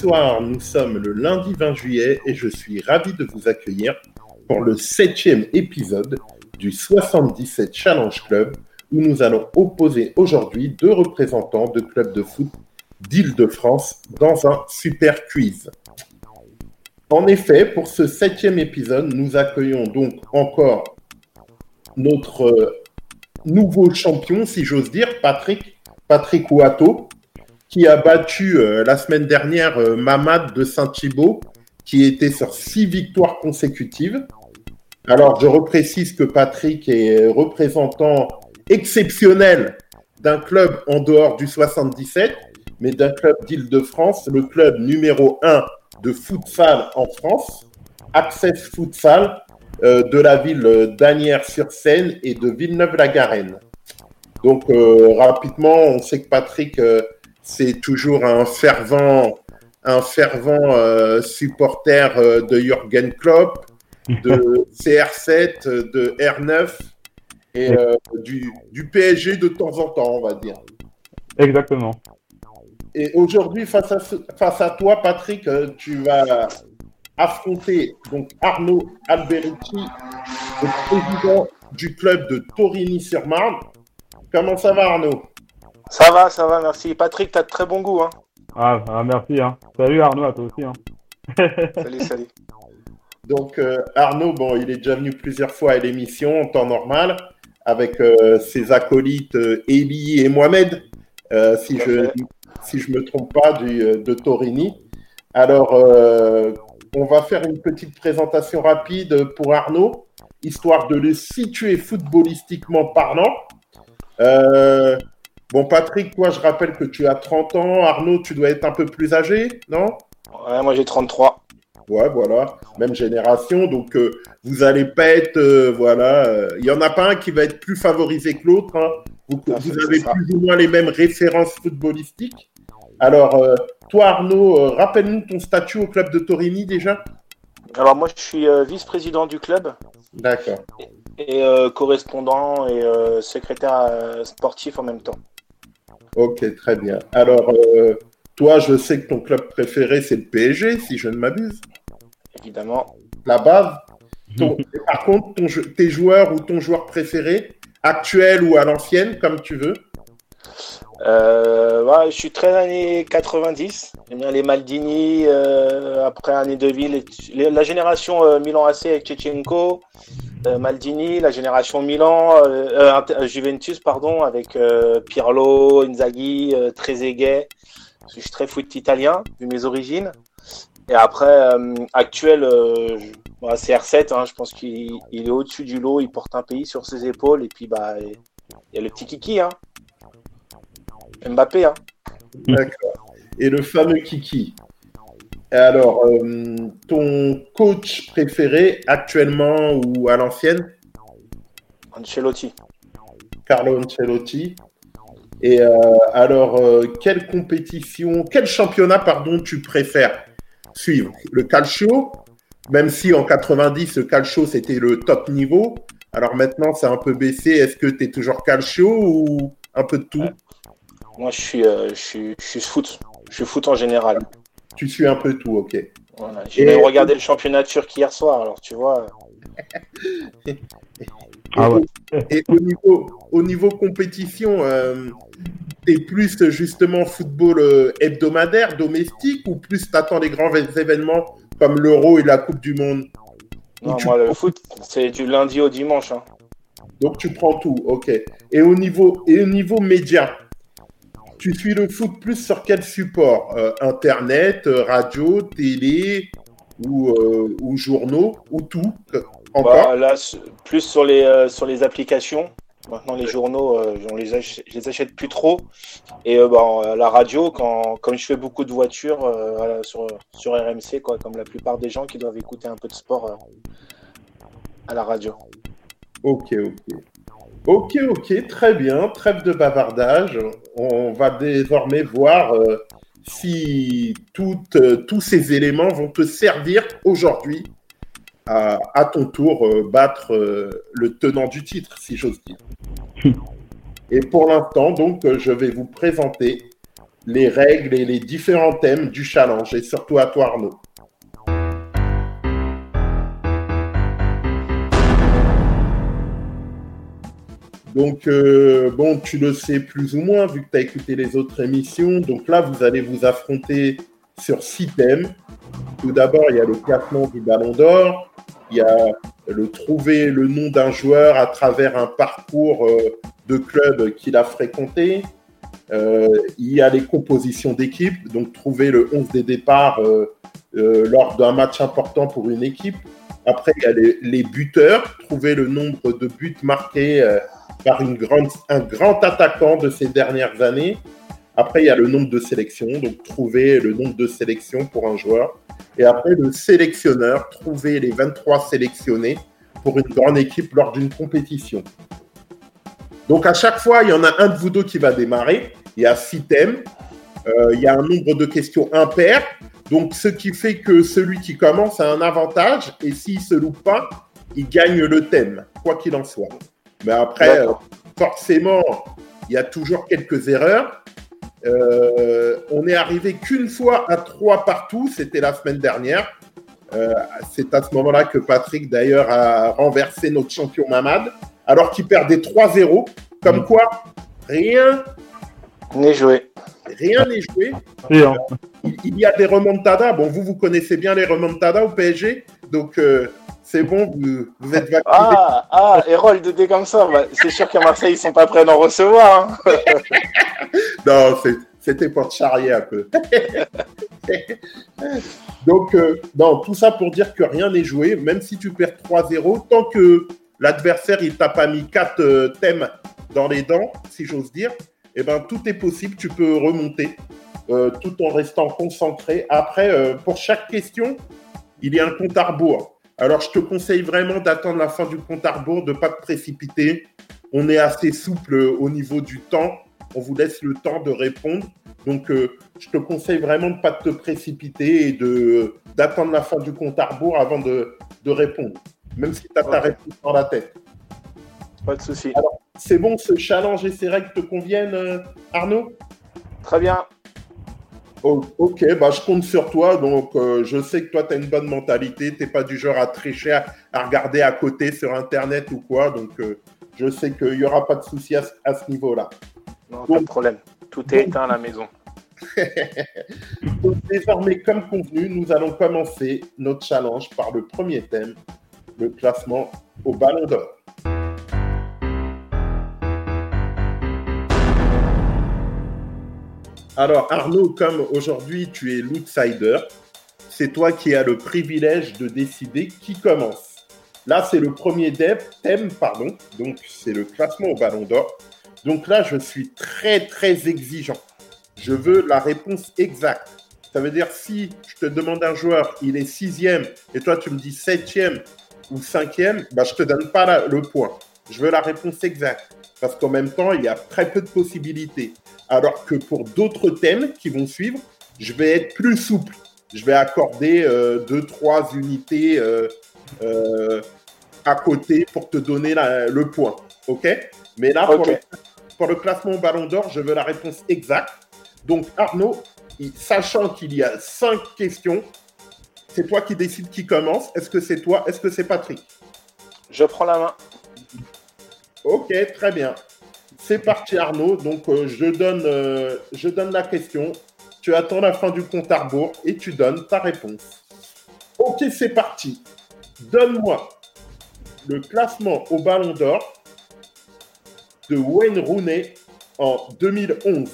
bonsoir, nous sommes le lundi 20 juillet et je suis ravi de vous accueillir pour le septième épisode du 77 Challenge Club où nous allons opposer aujourd'hui deux représentants de clubs de foot d'Île-de-France dans un super quiz. En effet, pour ce septième épisode, nous accueillons donc encore notre euh, nouveau champion, si j'ose dire, Patrick, Patrick Ouatto, qui a battu euh, la semaine dernière euh, Mamad de Saint-Thibault, qui était sur six victoires consécutives. Alors, je reprécise que Patrick est représentant exceptionnel d'un club en dehors du 77, mais d'un club d'Île-de-France, le club numéro 1 de futsal en France, Access Futsal, euh, de la ville d'Anières-sur-Seine et de Villeneuve-la-Garenne. Donc, euh, rapidement, on sait que Patrick, euh, c'est toujours un fervent, un fervent supporter de Jürgen Klopp, de CR7, de R9 et du, du PSG de temps en temps, on va dire. Exactement. Et aujourd'hui, face à, face à toi, Patrick, tu vas affronter donc Arnaud Alberici, le président du club de Torigny-sur-Marne. Comment ça va, Arnaud? Ça va, ça va, merci. Patrick, tu as de très bon goût. Hein. Ah, ah, merci. Hein. Salut Arnaud, à toi aussi. Hein. salut, salut. Donc euh, Arnaud, bon, il est déjà venu plusieurs fois à l'émission en temps normal avec euh, ses acolytes euh, Eli et Mohamed, si je si je me trompe pas, du, de Torigny. Alors, on va faire une petite présentation rapide pour Arnaud, histoire de le situer footballistiquement parlant. Bon, Patrick, toi, je rappelle que tu as 30 ans. Arnaud, tu dois être un peu plus âgé, non? Ouais, moi j'ai 33. Ouais, voilà, même génération. Donc, euh, vous n'allez pas être. Euh, voilà, il n'y en a pas un qui va être plus favorisé que l'autre. Hein. Vous, vous avez plus ou moins les mêmes références footballistiques. Alors, euh, toi, Arnaud, rappelle-nous ton statut au club de Torigny déjà. Alors, moi, je suis vice-président du club. D'accord. Et, correspondant et secrétaire sportif en même temps. Ok, très bien. Alors, toi, je sais que ton club préféré, c'est le PSG, si je ne m'abuse. Évidemment. La base. par contre, tes joueurs ou ton joueur préféré, actuel ou à l'ancienne, comme tu veux euh, je suis très années 90. J'aime bien les Maldini, euh, après année de ville, la génération euh, Milan AC avec Tchetchenko, euh, Maldini, la génération Milan, Juventus, pardon, avec Pirlo, Inzaghi, Trezeguet. Je suis très foot italien, vu mes origines. Et après, actuel, bah, c'est R7, hein, je pense qu'il est au-dessus du lot, il porte un pays sur ses épaules, et puis bah, il y a le petit Kiki, hein, Mbappé, hein. D'accord. Et le fameux Kiki. Alors, euh, ton coach préféré actuellement ou à l'ancienne? Ancelotti. Carlo Ancelotti. Et euh, alors, euh, quelle compétition, quel championnat, pardon, tu préfères suivre? Le calcio, même si en 90, le calcio, c'était le top niveau. Alors maintenant, c'est un peu baissé. Est-ce que tu es toujours calcio ou un peu de tout? Moi, je suis, euh, je suis, je suis foot. Je suis foot en général. Tu suis un peu tout, ok. J'ai même regardé le championnat turc hier soir, alors tu vois. ah ouais. et au niveau, au niveau compétition, euh, t'es plus justement football euh, hebdomadaire, domestique, ou plus t'attends les grands événements comme l'Euro et la Coupe du Monde? Non, moi, le foot, c'est du lundi au dimanche. Hein. Donc tu prends tout, ok. Et au niveau, et au niveau média, tu suis le foot plus sur quel support euh, Internet, euh, radio, télé ou, euh, ou, journaux ou tout Encore? Bah, Là, plus sur les, sur les applications. Maintenant, les journaux, on les achète, je les achète plus trop. Et bah, la radio, quand, comme je fais beaucoup de voitures sur, sur RMC, quoi, comme la plupart des gens qui doivent écouter un peu de sport à la radio. Ok, ok. Ok, ok, très bien, trêve de bavardage. On va désormais voir euh, si euh, tous ces éléments vont te servir aujourd'hui à, ton tour euh, battre le tenant du titre, si j'ose dire. Et pour l'instant, donc, je vais vous présenter les règles et les différents thèmes du challenge, et surtout à toi Arnaud. Donc, euh, bon, tu le sais plus ou moins, vu que tu as écouté les autres émissions. Donc là, vous allez vous affronter sur six thèmes. Tout d'abord, il y a le classement du Ballon d'Or. Il y a le trouver le nom d'un joueur à travers un parcours euh, de club qu'il a fréquenté. Euh, il y a les compositions d'équipe, donc trouver le 11 des départs lors d'un match important pour une équipe. Après, il y a les, les buteurs, trouver le nombre de buts marqués par un grand attaquant de ces dernières années. Après, il y a le nombre de sélections, donc trouver le nombre de sélections pour un joueur. Et après, le sélectionneur, trouver les 23 sélectionnés pour une grande équipe lors d'une compétition. Donc à chaque fois, il y en a un de vous deux qui va démarrer. Il y a six thèmes. Euh, il y a un nombre de questions impair. Donc ce qui fait que celui qui commence a un avantage. Et s'il se loupe pas, il gagne le thème, quoi qu'il en soit. Mais après, euh, forcément, il y a toujours quelques erreurs. Euh, on est arrivé qu'une fois à trois partout, c'était la semaine dernière. Euh, c'est à ce moment-là que Patrick, d'ailleurs, a renversé notre champion Mamad, alors qu'il perdait 3-0. Comme quoi, rien n'est joué. Rien n'est joué. Hein. Il, y a des remontadas. Bon, vous, vous connaissez bien les remontadas au PSG. Donc, c'est bon, vous, êtes vacciné. Ah, ah, Hérold, des comme ça, bah, c'est sûr qu'à Marseille, ils sont pas prêts d'en recevoir. Hein. non, c'était pour te charrier un peu. Donc, euh, non, tout ça pour dire que rien n'est joué, même si tu perds 3-0, tant que l'adversaire, il t'a pas mis 4 euh, thèmes dans les dents, si j'ose dire, eh ben, tout est possible, tu peux remonter. Euh, tout en restant concentré. Après, pour chaque question, il y a un compte à rebours. Alors, je te conseille vraiment d'attendre la fin du compte à rebours, de ne pas te précipiter. On est assez souple au niveau du temps. On vous laisse le temps de répondre. Donc, euh, je te conseille vraiment de ne pas te précipiter et de, d'attendre la fin du compte à rebours avant de, répondre, même si tu as ta réponse dans la tête. Pas de souci. Alors, c'est bon, ce challenge et ces règles te conviennent, euh, Arnaud? Très bien. Oh, ok, bah, je compte sur toi. Donc, euh, je sais que toi, tu as une bonne mentalité. Tu n'es pas du genre à tricher, à, regarder à côté sur Internet ou quoi. Donc, euh, je sais qu'il n'y aura pas de souci à, ce niveau-là. Non, pas de problème. Tout est éteint à la maison. donc, désormais, comme convenu, nous allons commencer notre challenge par le premier thème, le classement au ballon d'or. Alors Arnaud, comme aujourd'hui tu es l'outsider, c'est toi qui as le privilège de décider qui commence. Là, c'est le premier thème, pardon. Donc, c'est le classement au ballon d'or. Donc là, je suis très, très exigeant. Je veux la réponse exacte. Ça veut dire si je te demande un joueur, il est sixième, et toi tu me dis septième ou cinquième, bah, je te donne pas le point. Je veux la réponse exacte. Parce qu'en même temps, il y a très peu de possibilités. Alors que pour d'autres thèmes qui vont suivre, je vais être plus souple. Je vais accorder euh, deux, trois unités euh, euh, à côté pour te donner le point. OK? Mais là, pour, le, classement au ballon d'or, je veux la réponse exacte. Donc, Arnaud, sachant qu'il y a cinq questions, c'est toi qui décides qui commence. Est-ce que c'est toi? Est-ce que c'est Patrick? Je prends la main. Ok, très bien. C'est parti Arnaud. Donc euh, je, donne, euh, je donne la question. Tu attends la fin du compte à rebours et tu donnes ta réponse. Ok, c'est parti. Donne-moi le classement au Ballon d'Or de Wayne Rooney en 2011.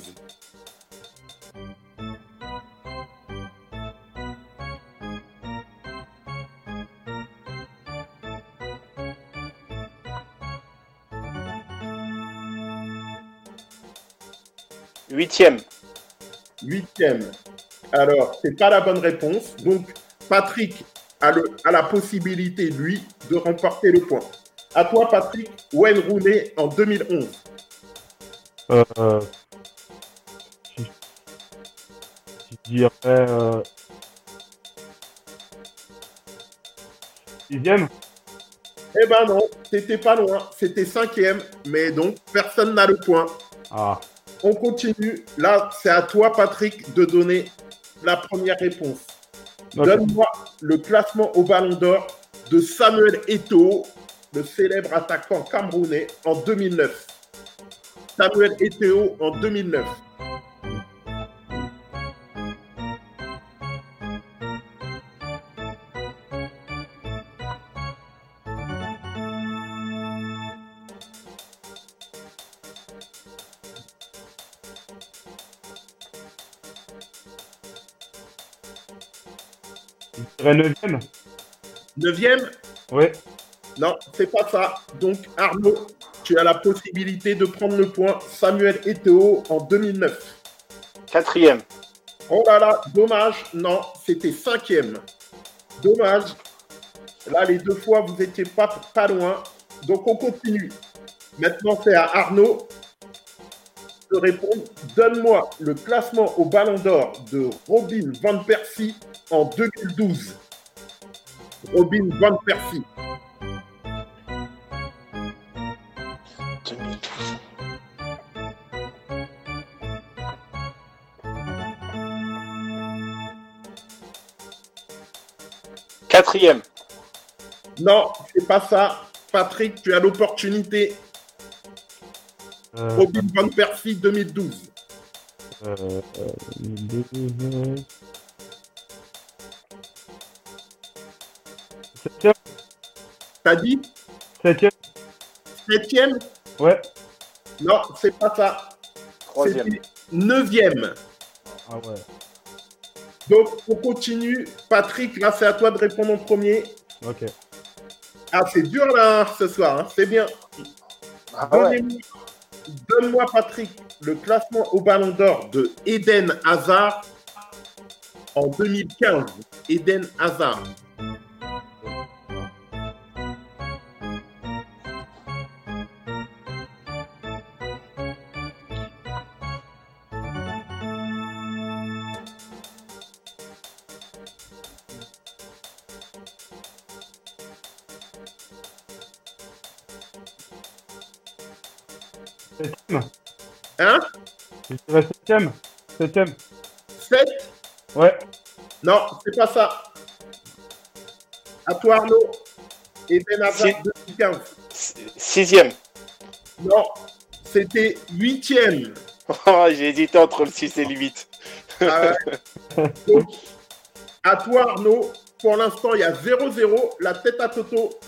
Huitième. Huitième. Alors, c'est pas la bonne réponse. Donc, Patrick a, le, a la possibilité, lui, de remporter le point. À toi, Patrick, Wayne Rooney en 2011. Euh, je, dirais. Euh, sixième Eh ben non, c'était pas loin. C'était cinquième, mais donc personne n'a le point. Ah. On continue. Là, c'est à toi, Patrick, de donner la première réponse. Donne-moi le classement au Ballon d'Or de Samuel Eto'o, le célèbre attaquant camerounais, en 2009. Samuel Eto'o en 2009. Dirais neuvième. Neuvième Ouais. Non, c'est pas ça. Donc, Arnaud, tu as la possibilité de prendre le point. Samuel Eto'o en 2009. Quatrième. Oh là là, dommage. Non, c'était cinquième. Dommage. Là, les deux fois, vous n'étiez pas, pas loin. Donc, on continue. Maintenant, c'est à Arnaud répondre. Donne-moi le classement au Ballon d'Or de Robin Van Persie en 2012. Robin Van Persie. 2012. Quatrième. Non, c'est pas ça. Patrick, tu as l'opportunité. Euh, Robin Van Persie 2012. euh, euh, douze. Septième. T'as dit Septième. septième Ouais. Non, c'est pas ça. Troisième. Neuvième. Ah ouais. Donc, on continue. Patrick, là, c'est à toi de répondre en premier. Ok. Ah, c'est dur là ce soir. hein. C'est bien. Ah ouais. Donne-moi, Patrick, le classement au Ballon d'Or de Eden Hazard en 2015. Eden Hazard. Septième. Septième. 7 Ouais. Non, c'est pas ça. À toi, Arnaud. Eden Hazard Si. 2015. Si- Sixième. Non, c'était huitième. Oh, J'ai hésité entre le 6 et le 8. Ah ouais. Donc, à toi, Arnaud. Pour l'instant, il y a 0-0. La tête à Toto.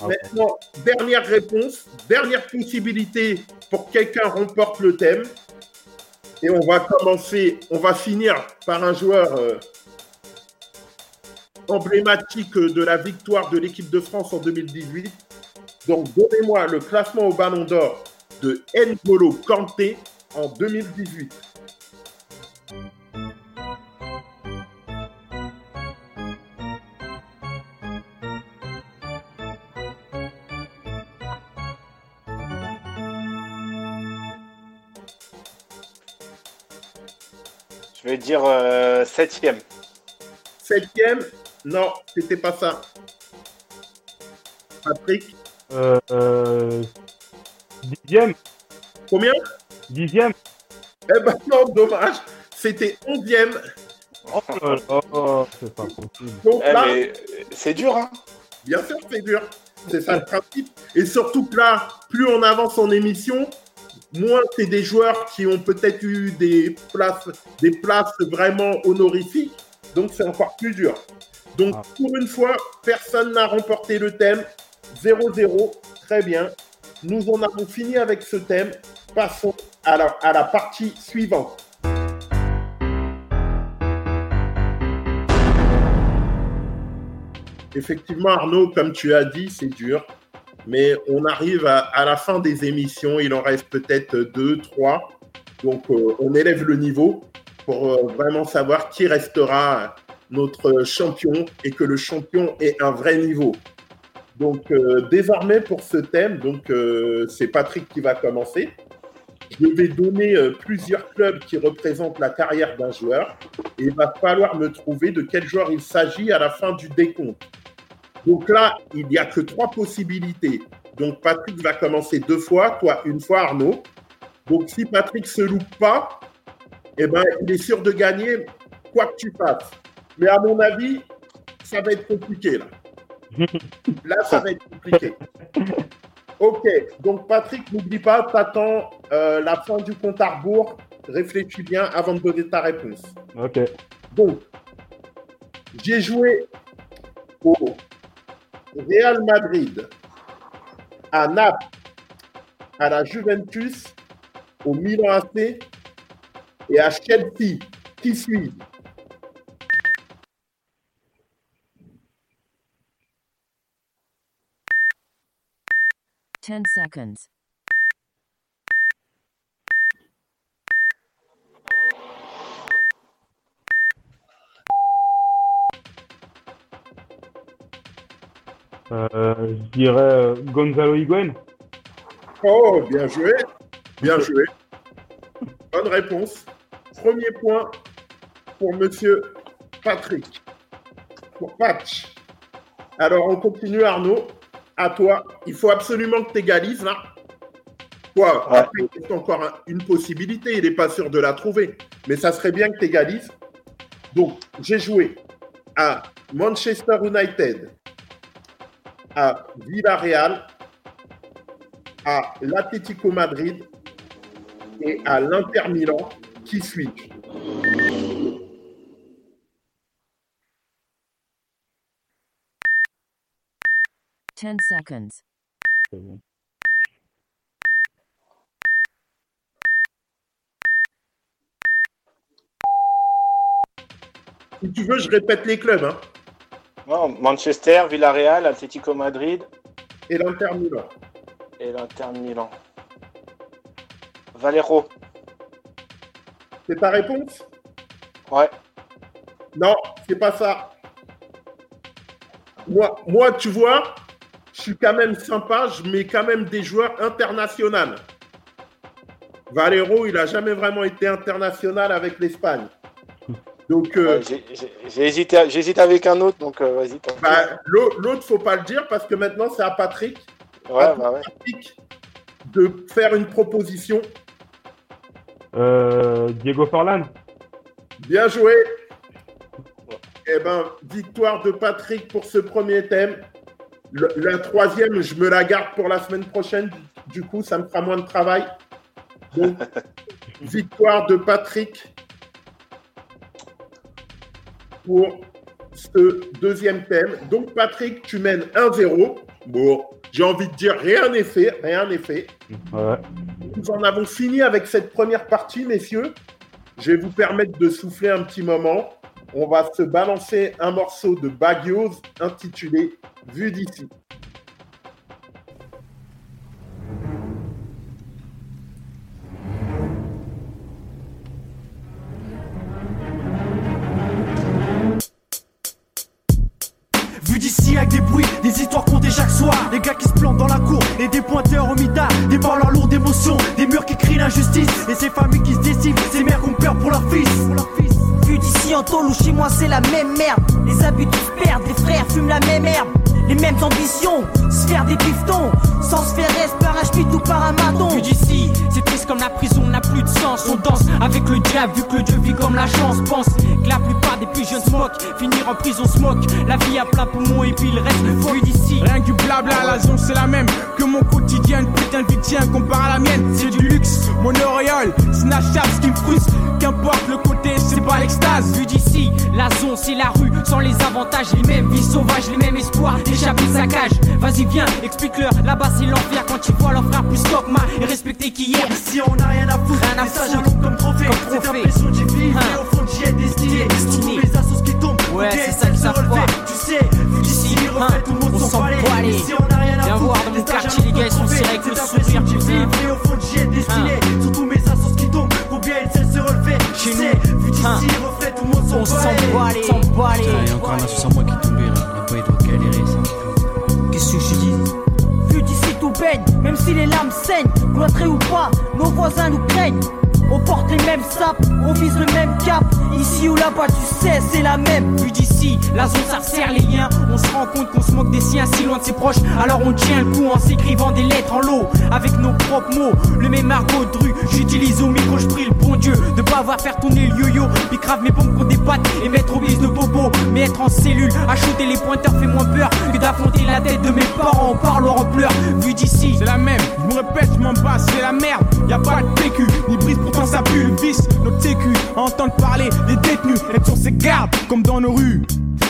Ah, Maintenant, dernière réponse, dernière possibilité pour que quelqu'un remporte le thème. Et on va commencer, on va finir par un joueur euh, emblématique de la victoire de l'équipe de France en 2018. Donc, donnez-moi le classement au Ballon d'Or de N'Golo Kanté en 2018. Vais dire euh, septième. Septième, non, c'était pas ça. Patrick, Euh, euh, dixième. combien Dixième. Eh ben non, dommage. C'était onzième. Oh là là, oh, c'est pas possible. Donc Eh, euh, c'est dur, hein bien sûr, c'est dur. C'est ça le principe. Et surtout que là, plus on avance en émission, moins c'est des joueurs qui ont peut-être eu des places, des places vraiment honorifiques. Donc c'est encore plus dur. Donc Ah. pour une fois, personne n'a remporté le thème. 0-0. Très bien. Nous en avons fini avec ce thème. Passons à la, à la partie suivante. Effectivement, Arnaud, comme tu as dit, c'est dur. Mais on arrive à, la fin des émissions. Il en reste peut-être deux, trois. Donc, euh, on élève le niveau pour euh, vraiment savoir qui restera notre champion et que le champion ait un vrai niveau. Donc, euh, désormais, pour ce thème, c'est Patrick qui va commencer. Je vais donner plusieurs clubs qui représentent la carrière d'un joueur et il va falloir me trouver de quel joueur il s'agit à la fin du décompte. Donc là, il n'y a que trois possibilités. Donc Patrick va commencer deux fois, toi une fois Arnaud. Donc si Patrick se loupe pas, eh ben, il est sûr de gagner quoi que tu fasses. Mais à mon avis, ça va être compliqué là. Là, ça va être compliqué. Ok, donc Patrick, n'oublie pas, t'attends euh, la fin du compte à rebours. Réfléchis bien avant de donner ta réponse. Ok. Donc, j'ai joué au Real Madrid, à Naples, à la Juventus, au Milan AC et à Chelsea. Qui suis Ten seconds. Je dirais euh, Gonzalo Higuain. Oh, bien joué. Bien joué. Bonne réponse. Premier point pour monsieur Patrick. Pour Patch. Alors, on continue, Arnaud. À toi. Il faut absolument que tu égalises, là. Quoi Ouais. Après, il reste encore un- une possibilité. Il n'est pas sûr de la trouver. Mais ça serait bien que tu égalises. Donc, j'ai joué à Manchester United, à Villarreal, à l'Atlético Madrid et à l'Inter Milan. Qui suis-je Ten seconds. Si tu veux, je répète les clubs. hein. Non, Manchester, Villarreal, Atlético Madrid Et l'Inter Milan. et l'Inter Milan. Valero. C'est ta réponse? Ouais. Non, c'est pas ça. Moi, moi, tu vois, je suis quand même sympa, je mets quand même des joueurs internationaux. Valero, il n'a jamais vraiment été international avec l'Espagne. Donc, euh, Ouais, j'ai- j'ai j'ai hésité, j'hésite avec un autre, donc euh, vas-y. bah, l'au- l'autre, faut pas le dire parce que maintenant, c'est à Patrick, ouais, bah ouais. De faire une proposition. Euh, Diego Forlan. Bien joué. Eh ben, victoire de Patrick pour ce premier thème. Le- la troisième, je me la garde pour la semaine prochaine. Du coup, ça me fera moins de travail. Donc, victoire de Patrick pour ce deuxième thème. Donc, Patrick, tu mènes 1-0. Bon, j'ai envie de dire rien n'est fait, rien n'est fait. Ouais. Nous en avons fini avec cette première partie, messieurs. Je vais vous permettre de souffler un petit moment. On va se balancer un morceau de Bagios intitulé Vue d'ici. Qui crient l'injustice Et ces familles qui se déciment, ces mères ont peur pour leurs fils. Pour fils Vu d'ici en tôle ou chez moi c'est la même merde. Les habits tous perdent, les frères fument la même herbe Les mêmes ambitions, se faire des piftons Sans se faire reste par un schmitt ou par un maton Vu d'ici, c'est triste comme la prison n'a plus de sens On danse avec le diable vu que le dieu vit comme la chance Pense que la plupart des plus jeunes se moquent Finir en prison se moque La vie a plein poumon et puis le reste Vu d'ici Rien que du blabla, la zone c'est la même que mon quotidien. Une putain de vie tient comparé à la mienne, c'est du luxe. Mon auréole, Snapchat, ce qui me frustre. Qu'importe le côté, c'est pas l'extase. Vu d'ici, la zone c'est la rue, sans les avantages, les mêmes vies sauvages, les mêmes espoirs, d'échapper sa cage. Vas-y viens, explique-leur, là-bas c'est l'enfer quand ils voient leur frère plus dogma et respecté qu'hier. Ici on a rien à foutre, Rien à foutre. à comme trophée Comme Cette trophée. impression que j'ai vivre, Hein. au fond j'y ai destiné Destiné. Tous mes assos qui tombent, Ouais, ok, c'est ça relever. pas. Tu sais, vu d'ici, refait hein, tout le monde on s'en s'en les. Ici on a rien à Viens foutre, voir dans mon à quartier, les gars, ils sont comme serrés trophée. avec le Cette impression sourire, que tu vivre, au fond j'y ai destiné Surtout mes assos qui tombent, combien ils savent se relever Tu Chez sais, nous, vu d'ici, refait tout le monde On s'en s'en bat les, s'en bat les. Il y a encore un assaut sans moi qui si les larmes saignent, cloîtrés ou pas, nos voisins nous craignent. On porte les mêmes sapes, on vise le même cap. Ici ou là-bas, tu sais, c'est la même. Vu d'ici, la zone ça les liens. On se rend compte qu'on se moque des siens si loin de ses proches. Alors on tient le coup en s'écrivant des lettres en l'eau. Avec nos propres mots, le même argot de. J'utilise au micro, je prie le bon Dieu de pas avoir faire tourner le yo-yo. Puis grave mes pompes qu'on débatte et mettre au bise de bobo. Mais être en cellule, acheter les pointeurs fait moins peur que d'affronter la tête de mes parents en parlant en pleurs. Vu d'ici, C'est la même, je me répète, je m'en bats, c'est la merde. Y a pas de PQ, ni brise, pourtant ça pue le vice. Sécu, à entendre parler des détenus, être sur ses gardes, comme dans nos rues.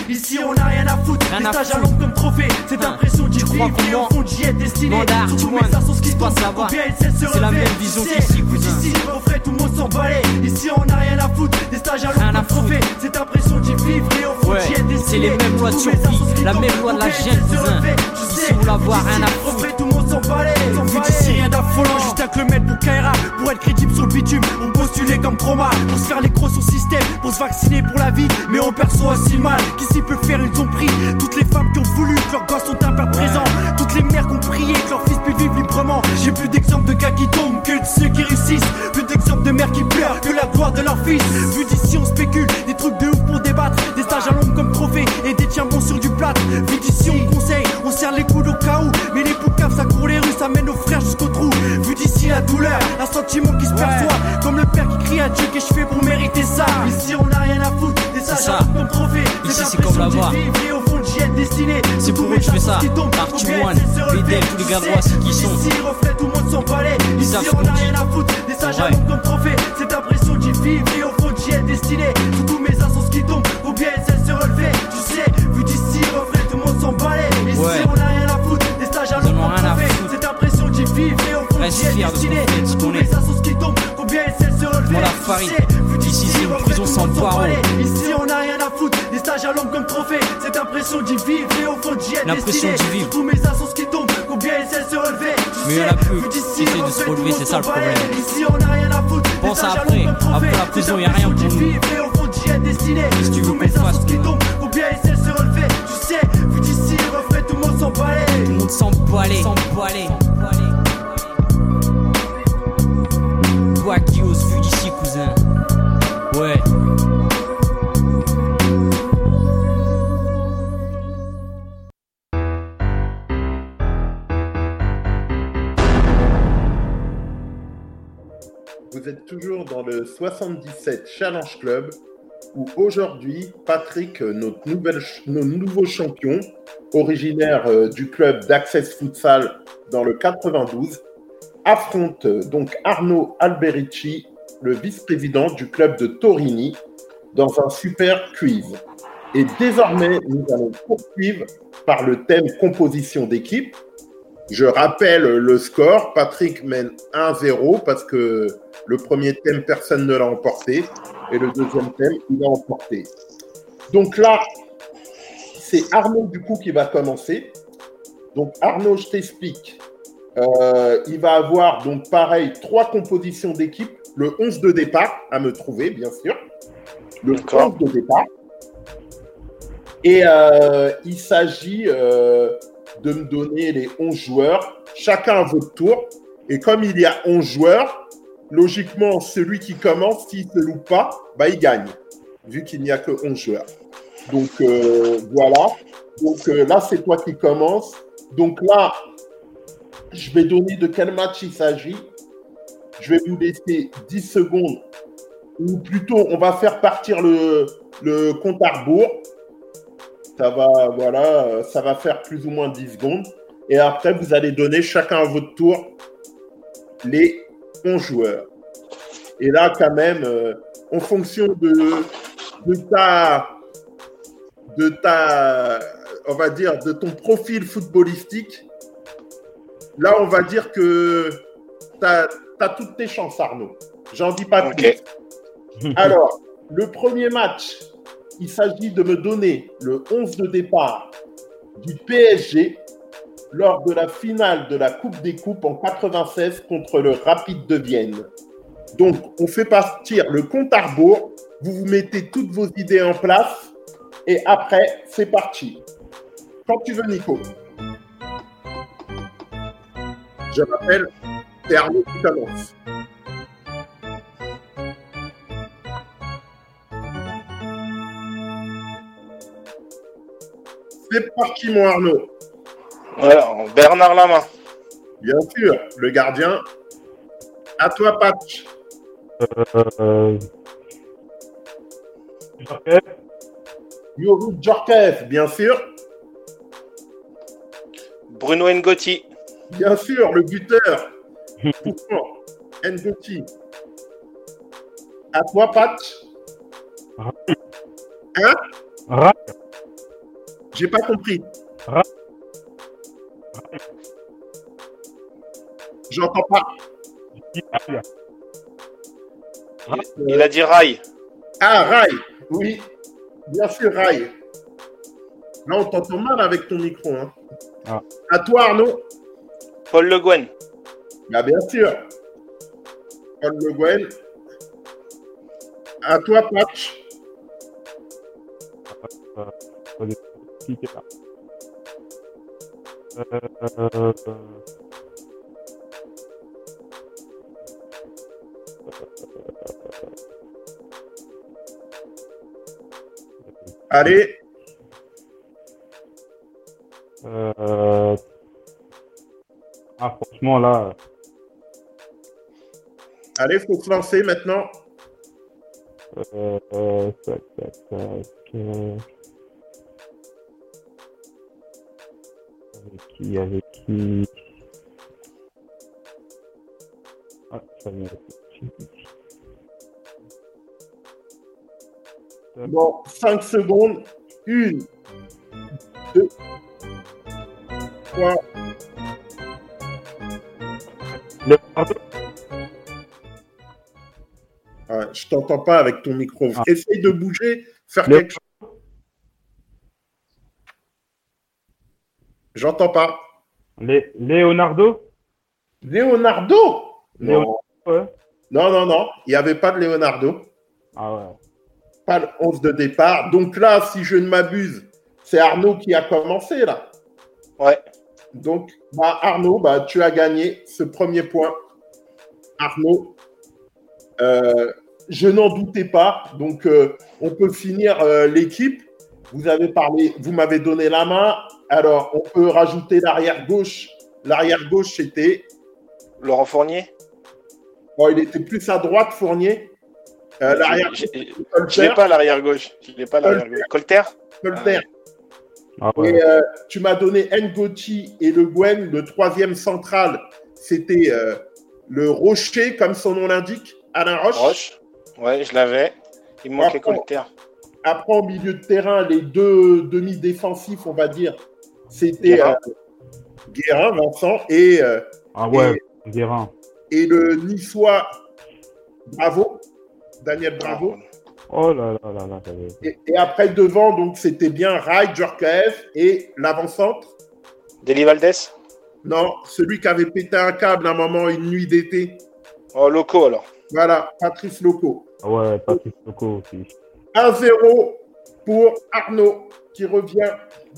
Ici on n'a rien à foutre, Rien des à stages à foutre. l'ombre comme trophée. Cette Hein. impression d'y vivre et au fond d'y être destiné. Surtout mes ce qui qui se passe tombent, combien elles cessent se C'est la même vision qu'ici, cousin. d'ici, le reflet, tout le monde s'en balait. Ici on n'a rien à foutre, des stages à comme trophée. Cette impression d'y vivre et au fond d'y être destiné. c'est les mêmes lois de survie, qui la même loi de la gêne, cousin. Ici, ou là-bas, vu rien à le foutre. tout le monde s'en balait. Vu d'ici, rien d'affolant, juste un kilomètre pour Kaira. Pour être crédible sur le bitume, on postulait comme trauma. Pour se faire les crocs sur le système, pour se vacciner pour la vie. Mais on perçoit aussi mal faire une ont pris. Toutes les femmes qui ont voulu que leurs gosses sont un père présent. Toutes les mères qui ont prié que leurs fils puissent vivre librement. J'ai plus d'exemples de gars qui tombent que de ceux qui réussissent. Plus d'exemples de mères qui pleurent que la gloire de leur fils. Vu d'ici, on spécule des trucs de ouf pour débattre. Des stages à l'ombre comme trophée Ici, c'est comme être destiné. C'est pour eux que je fais ça. Archie One, elles. Bédel, tous les gars c'est qui sont. Ici, reflet, tout le monde s'en balait. Ils Ici, on dit. rien à foutre. Des stages à comme trophée. Cette impression d'y vivre et au fond d'y être destiné. Tous mes assos qui tombent, combien elles essaient de se relever. Tu sais, vu d'ici, reflet, tout le monde s'en balait. Ici, on n'a rien à foutre. Des stages à comme trophée. Cette impression d'y vivre et au fond d'y être destiné. ce Tous mes assos qui tombent, combien elles essaient de se relever. La farine. sais, vu Ici, d'ici, c'est une prison tout le sans balait. Ici, on n'a rien foutre. Des stages à l'ombre comme trophée. Cette impression d'y vivre et au fond d'y être L'impression destiné. d'y vivre. Tous mes qui tombent, combien elles essaient de se relever. Tu Mais il y en a qui d'ici, essaient de se relever, c'est ça le problème. Ici, on n'a rien à foutre. Des Pense à après. Après la prison, y a rien pour nous. Qu'est-ce que tu veux qu'on fasse, combien essaient de se relever. Tu sais, vu d'ici, tout le monde s'en balait. Tout le monde s'emballer, dans le 77 Challenge Club où aujourd'hui, Patrick, notre nouveau champion, originaire euh, du club d'Access Futsal dans le 92, affronte euh, donc Arnaud Alberici, le vice-président du club de Torini, dans un super quiz. Et désormais, nous allons poursuivre par le thème composition d'équipe. Je rappelle le score. Patrick mène 1-0 parce que le premier thème, personne ne l'a emporté. Et le deuxième thème, il a emporté. Donc là, c'est Arnaud du coup qui va commencer. Donc Arnaud, je t'explique. Euh, il va avoir donc pareil trois compositions d'équipe. Le 11 de départ à me trouver, bien sûr. Le D'accord. 11 de départ. Et euh, il s'agit euh, de me donner les 11 joueurs, chacun à votre tour. Et comme il y a 11 joueurs, logiquement, celui qui commence, s'il ne se loupe pas, bah, il gagne, vu qu'il n'y a que 11 joueurs. Donc euh, voilà. Donc euh, là, c'est toi qui commence. Donc là, je vais donner de quel match il s'agit. Je vais vous laisser 10 secondes, ou plutôt, on va faire partir le, le compte à rebours. Ça va, voilà, ça va faire plus ou moins 10 secondes. Et après, vous allez donner chacun à votre tour les 11 joueurs. Et là, quand même, euh, en fonction de, de ta, de ta, on va dire, de ton profil footballistique, là, on va dire que tu as, toutes tes chances, Arnaud. J'en dis pas plus. Alors, le premier match, il s'agit de me donner le 11 de départ du PSG lors de la finale de la Coupe des Coupes en 96 contre le Rapide de Vienne. Donc, on fait partir le compte à vous vous mettez toutes vos idées en place et après, c'est parti. Quand tu veux, Nico. Je commence. C'est parti, mon Arnaud. Voilà, Bernard Lama. Bien sûr, le gardien. À toi, Patch. Euh, Djorkaeff, Youri Djorkaeff, bien sûr. Bruno Ngotti. Bien sûr, le buteur. Pourquoi Ngoti. À toi, Patch. Hein? J'ai pas compris. J'entends pas. Il a dit Rai. Ah, Rai. Oui, bien sûr, Rai. Là, on t'entend mal avec ton micro. Hein. Ah. À toi, Arnaud. Paul Le Guen. Bah, bien sûr. Paul Le Guen. À toi, Patch. Euh, Allez, euh, Ah, franchement, là, allez, faut se lancer maintenant. euh, euh, tac, tac, tac, qui, avec qui Ah, ça vient de- Bon, 5 secondes. Une, deux, trois. Leonardo Ah, je t'entends pas avec ton micro. Ah. Essaye de bouger, faire Le- quelque chose. J'entends pas. Lé- Leonardo? Leonardo non. Non, non, non. Il n'y avait pas de Leonardo. Ah ouais. Pas le 11 de départ. Donc là, si je ne m'abuse, c'est Arnaud qui a commencé là. Ouais. Donc, bah, Arnaud, bah, tu as gagné ce premier point. Arnaud, euh, je n'en doutais pas. Donc, euh, on peut finir euh, l'équipe. Vous avez parlé, vous m'avez donné la main. Alors, on peut rajouter l'arrière gauche. L'arrière gauche, c'était. Laurent Fournier? Bon, il était plus à droite, Fournier. Euh, l'arrière j'ai- Je Colter. l'ai pas l'arrière gauche. Je l'ai pas l'arrière gauche. Colter? Colter. Ah ouais. Et euh, tu m'as donné Ngoti et le Gwen. Le troisième central, c'était euh, le Rocher, comme son nom l'indique, Alain Roche. Roche. Ouais, je l'avais. Il me manquait Après, Colter. Après, en milieu de terrain, les deux demi-défensifs, on va dire, c'était Guérin. euh, Guérin, Vincent, et, euh, Ah ouais, Guérin. et le Niçois Bravo, Daniel Bravo. Oh là là là Et, et après, devant, donc c'était bien Rai, Djorkaeff et l'avant-centre. Deli Valdés? Non, celui qui avait pété un câble à un moment, une nuit d'été. Oh, locaux alors. Voilà, Patrice Loco. Ah ouais, Patrice Loco aussi. 1-0 pour Arnaud qui revient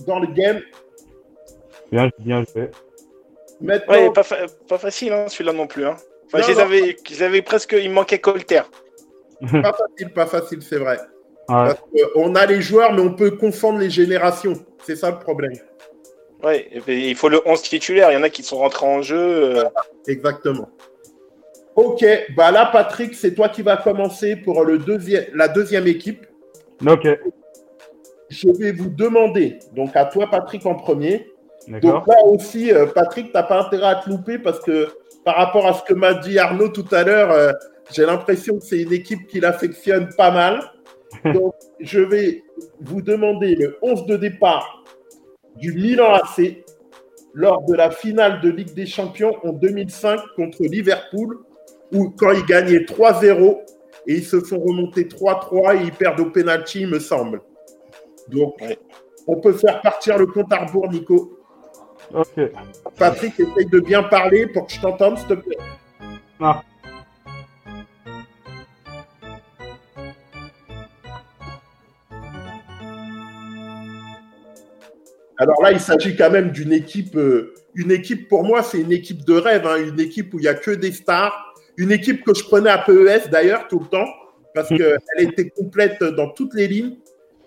dans le game. Bien, bien joué. Maintenant, Ouais, pas, fa- pas facile, hein, celui-là non plus. Hein. Enfin, Non, non. je les avais presque. Il me manquait Colter. pas facile, pas facile, c'est vrai. Ouais. Parce qu'on a les joueurs, mais on peut confondre les générations. C'est ça le problème. Puis, il faut le 11 titulaire. Il y en a qui sont rentrés en jeu. euh, Exactement. Ok, bah là, Patrick, c'est toi qui vas commencer pour le deuxième, la deuxième équipe. Ok, Je vais vous demander, donc à toi, Patrick, en premier. Donc là aussi, euh, Patrick, tu n'as pas intérêt à te louper parce que par rapport à ce que m'a dit Arnaud tout à l'heure, euh, j'ai l'impression que c'est une équipe qui l'affectionne pas mal. Donc, je vais vous demander le 11 de départ du Milan AC lors de la finale de Ligue des Champions en 2005 contre Liverpool, où quand ils gagnaient 3-0 et ils se font remonter 3-3 et ils perdent au penalty, il me semble. Donc, Ouais. on peut faire partir le compte à rebours, Nico. Ok. Patrick, essaye de bien parler pour que je t'entende, s'il te plaît. Ah. Alors là, il s'agit quand même d'une équipe, euh, une équipe pour moi, c'est une équipe de rêve, hein, une équipe où il n'y a que des stars, une équipe que je prenais à PES d'ailleurs tout le temps, parce qu'elle était complète dans toutes les lignes.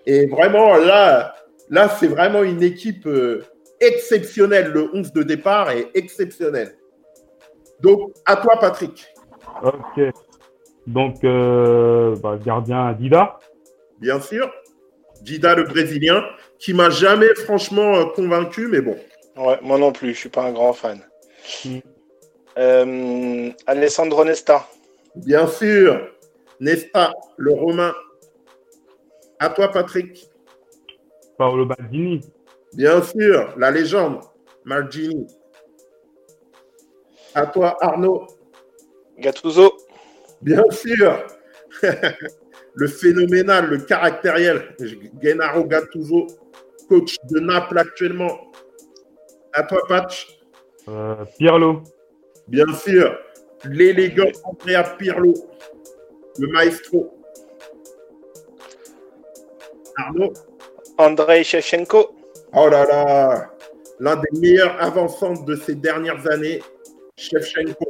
Et vraiment, là, Là, c'est vraiment une équipe euh, exceptionnelle. Le 11 de départ est exceptionnel. Donc, à toi, Patrick. Ok. Donc, euh, bah, gardien Dida. Bien sûr. Dida, le Brésilien, qui m'a jamais franchement euh, convaincu, mais bon. Ouais, moi non plus, je suis pas un grand fan. Mm. Euh, Alessandro Nesta. Bien sûr. Nesta, le Romain. À toi, Patrick. Paolo Baldini. Bien sûr. La légende. Margini. À toi, Arnaud. Gattuso. Bien sûr. le phénoménal, le caractériel. Gennaro Gattuso, coach de Naples actuellement. À toi, Patch. Euh, Pirlo. Bien sûr. L'élégant Andrea Pirlo, le maestro. Arnaud. Andrei Shevchenko. Oh là là. L'un des meilleurs avançants de ces dernières années, Shevchenko.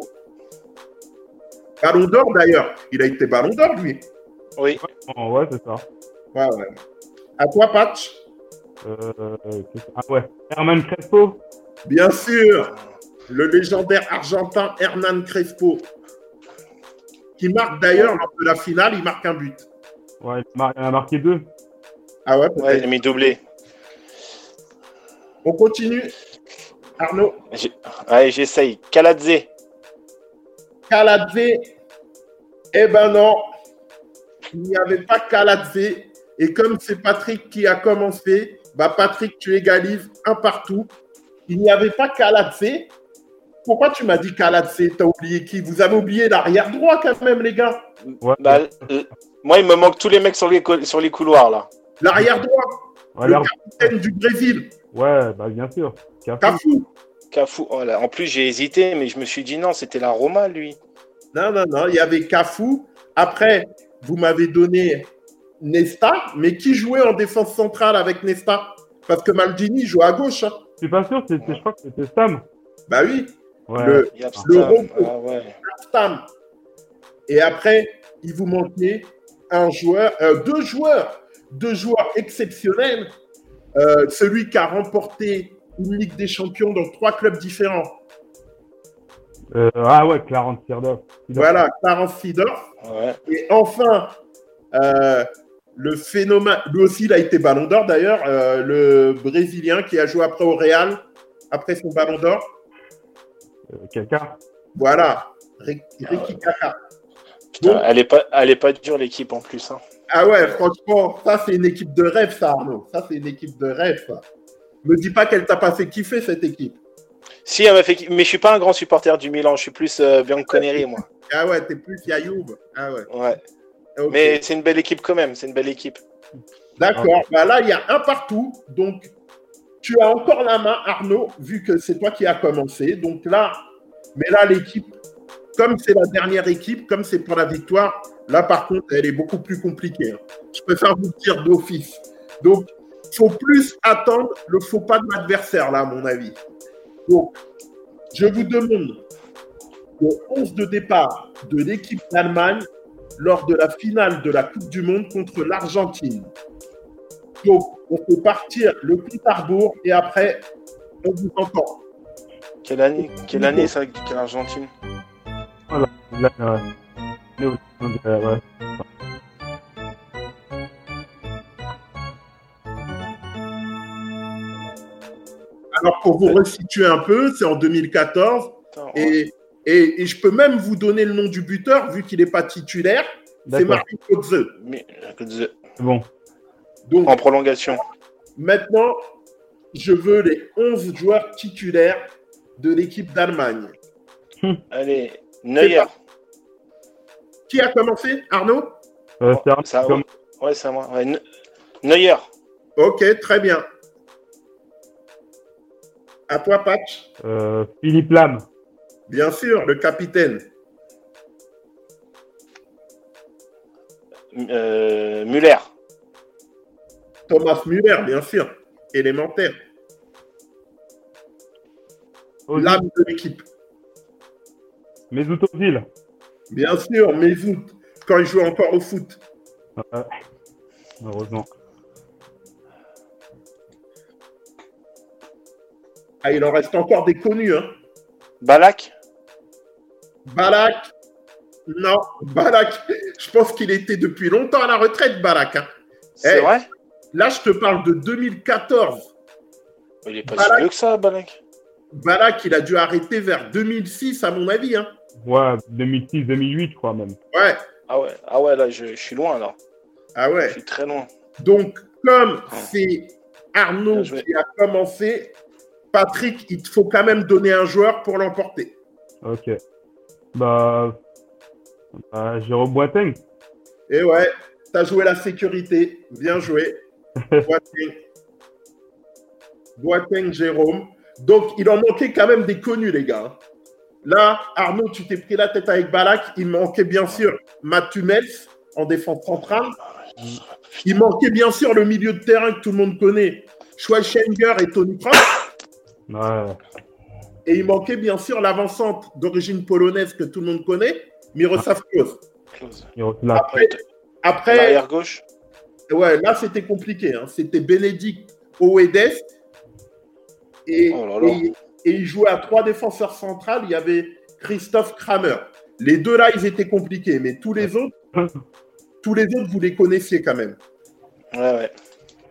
Ballon d'or d'ailleurs. Il a été ballon d'or, lui. Oui. Oh, ouais, c'est ça. Ouais, ouais. À toi, Patch. Euh, ah ouais. Herman Crespo. Bien sûr. Le légendaire argentin Hernan Crespo. Qui marque d'ailleurs, lors de la finale, il marque un but. Ouais, il en a marqué deux. Ah ouais, il a mis doublé. On continue. Arnaud. Allez, j'essaye. Kaladze. Kaladze. Eh ben non. Il n'y avait pas Kaladze. Et comme c'est Patrick qui a commencé, bah Patrick, tu égalises un partout. Il n'y avait pas Kaladze. Pourquoi tu m'as dit Kaladze? T'as oublié qui? Vous avez oublié l'arrière droit quand même, les gars. Ouais, Bah, euh, moi, il me manque tous les mecs sur les, cou- sur les couloirs, là. L'arrière droit, ouais, le capitaine du Brésil, ouais, bah bien sûr. Cafu. Cafu. Cafu. oh là, En plus, j'ai hésité, mais je me suis dit non, c'était la Roma, lui. Non, non, non, il y avait Cafu. Après, vous m'avez donné Nesta, mais qui jouait en défense centrale avec Nesta? Parce que Maldini joue à gauche. hein. Je suis pas sûr, c'était, je crois que c'était Stam. Bah oui, Ouais. le Il y a Le Stam. Ah ouais. Stam. Et après, il vous manquait un joueur, euh, deux joueurs, deux joueurs exceptionnels. Euh, celui qui a remporté une Ligue des Champions dans trois clubs différents. Euh, ah ouais, Clarence Seedorf. Voilà, Clarence Seedorf. Ouais. Et enfin, euh, le phénomène, lui aussi, il a été ballon d'or d'ailleurs, euh, le Brésilien qui a joué après au Real, après son ballon d'or. Euh, Quelqu'un. Voilà, Ri- Ricky Kaka. Putain, Bon. elle, est pas, elle est pas dure, l'équipe, en plus. Hein. Ah ouais, franchement, ça c'est une équipe de rêve, ça, Arnaud. Ça c'est une équipe de rêve, ça. Me dis pas qu'elle t'a pas fait kiffer cette équipe. Si, elle m'a fait... Mais je suis pas un grand supporter du Milan. Je suis plus euh, Bianconeri, moi. Ah ouais, t'es plus Yayoub. Ah ouais. Ouais. Mais c'est une belle équipe quand même. C'est une belle équipe. D'accord. Bah là, il y a un partout. Donc, tu as encore la main, Arnaud, vu que c'est toi qui as commencé. Donc là, mais là, l'équipe, comme c'est la dernière équipe, comme c'est pour la victoire, là, par contre, elle est beaucoup plus compliquée. hein. Je préfère vous le dire d'office. Donc, il faut plus attendre le faux pas de l'adversaire, là, à mon avis. Donc, je vous demande le 11 de départ de l'équipe d'Allemagne lors de la finale de la Coupe du Monde contre l'Argentine. Donc, on peut partir le compte à rebours et après, on vous entend. Quelle année, quelle année ça, quelle Argentine Là, ouais. Néo- euh, ouais. Alors, pour vous resituer un peu, c'est en 2014 Putain, ouais. et, et, et je peux même vous donner le nom du buteur vu qu'il n'est pas titulaire. C'est. Martin Kotze. Bon. Donc, En prolongation. maintenant, je veux les 11 joueurs titulaires de l'équipe d'Allemagne. Allez, Neuer. Qui a commencé Arnaud Euh, c'est Ça, comme- Ouais, c'est à moi. Ouais, Ne- Neuer. Ok, très bien. À toi, Patch. euh, Philippe Lam. Bien sûr, le capitaine. Euh, Müller. Thomas Müller, bien sûr. Élémentaire. L'âme de l'équipe. Mesut Ozil. Bien sûr, Mesut, quand il joue encore au foot. Ouais. Heureusement. Ah, il en reste encore des connus, hein. Balak? Balak? Non, Balak, je pense qu'il était depuis longtemps à la retraite, Balak. hein. C'est Eh. vrai? Là, je te parle de 2014. Il est pas Balak. si vieux que ça, Balak. Balak, il a dû arrêter vers 2006, à mon avis. Hein. Ouais, 2006, 2008, je crois même. Ouais, Ah ouais, ah ouais là, je, je suis loin, là. ah Je ouais. suis très loin. Donc, comme c'est Arnaud qui a commencé, Patrick, il te faut quand même donner un joueur pour l'emporter. Ok. Bah. bah Jérôme Boateng. Et ouais, t'as joué la sécurité. Bien joué. Boateng. Boateng, Jérôme. Donc, il en manquait quand même des connus, les gars. Là, Arnaud, tu t'es pris la tête avec Balak. Il manquait bien sûr Matumels en défense centrale. Il manquait bien sûr le milieu de terrain que tout le monde connaît, Schweinsteiger et Tony Kroos. Ouais. Et il manquait bien sûr l'avancante d'origine polonaise que tout le monde connaît, Miroslav Klose. Close. Miroslav. Après, après L'arrière gauche ouais, là c'était compliqué. hein. C'était Bénédicte Oedes. Et, Oh là là. et- et il jouait à trois défenseurs centrales. Il y avait Christophe Kramer. Les deux là, ils étaient compliqués, mais tous les autres, tous les autres, vous les connaissiez quand même. Ouais, ouais.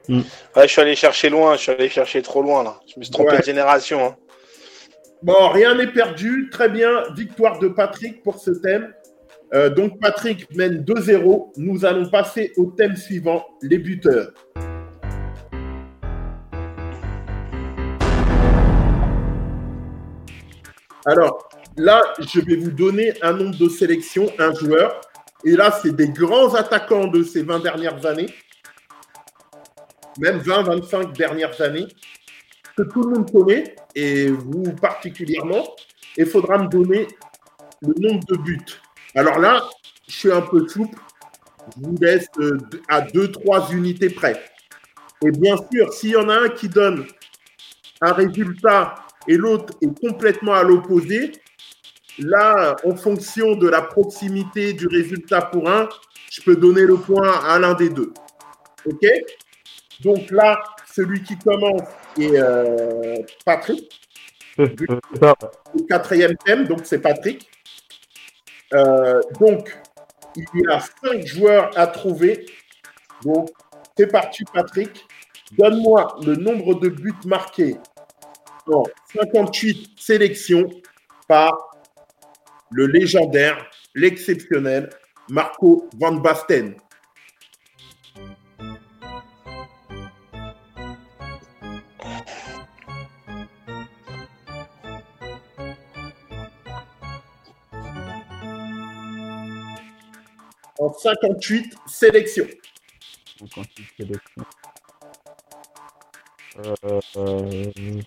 Mm. Ouais, je suis allé chercher loin, je suis allé chercher trop loin, là. Je me suis trompé Ouais. de génération. Hein. Bon, rien n'est perdu. Très bien. Victoire de Patrick pour ce thème. Euh, donc, Patrick mène 2-0. Nous allons passer au thème suivant, les buteurs. Alors, là, je vais vous donner un nombre de sélections, un joueur. Et là, c'est des grands attaquants de ces 20 dernières années. Même 20, 25 dernières années. Que tout le monde connaît, et vous particulièrement. Il faudra me donner le nombre de buts. Alors là, je suis un peu souple. Je vous laisse euh, à 2-3 unités près. Et bien sûr, s'il y en a un qui donne un résultat et l'autre est complètement à l'opposé, là, en fonction de la proximité du résultat pour un, je peux donner le point à l'un des deux. OK? Donc là, celui qui commence est euh, Patrick c'est ça. le quatrième thème, donc c'est Patrick. Euh, donc, il y a cinq joueurs à trouver. Donc, c'est parti, Patrick. Donne-moi le nombre de buts marqués en 58 sélections par le légendaire, l'exceptionnel Marco Van Basten. En 58 sélections. Donc, ensuite, sélection. Euh, euh,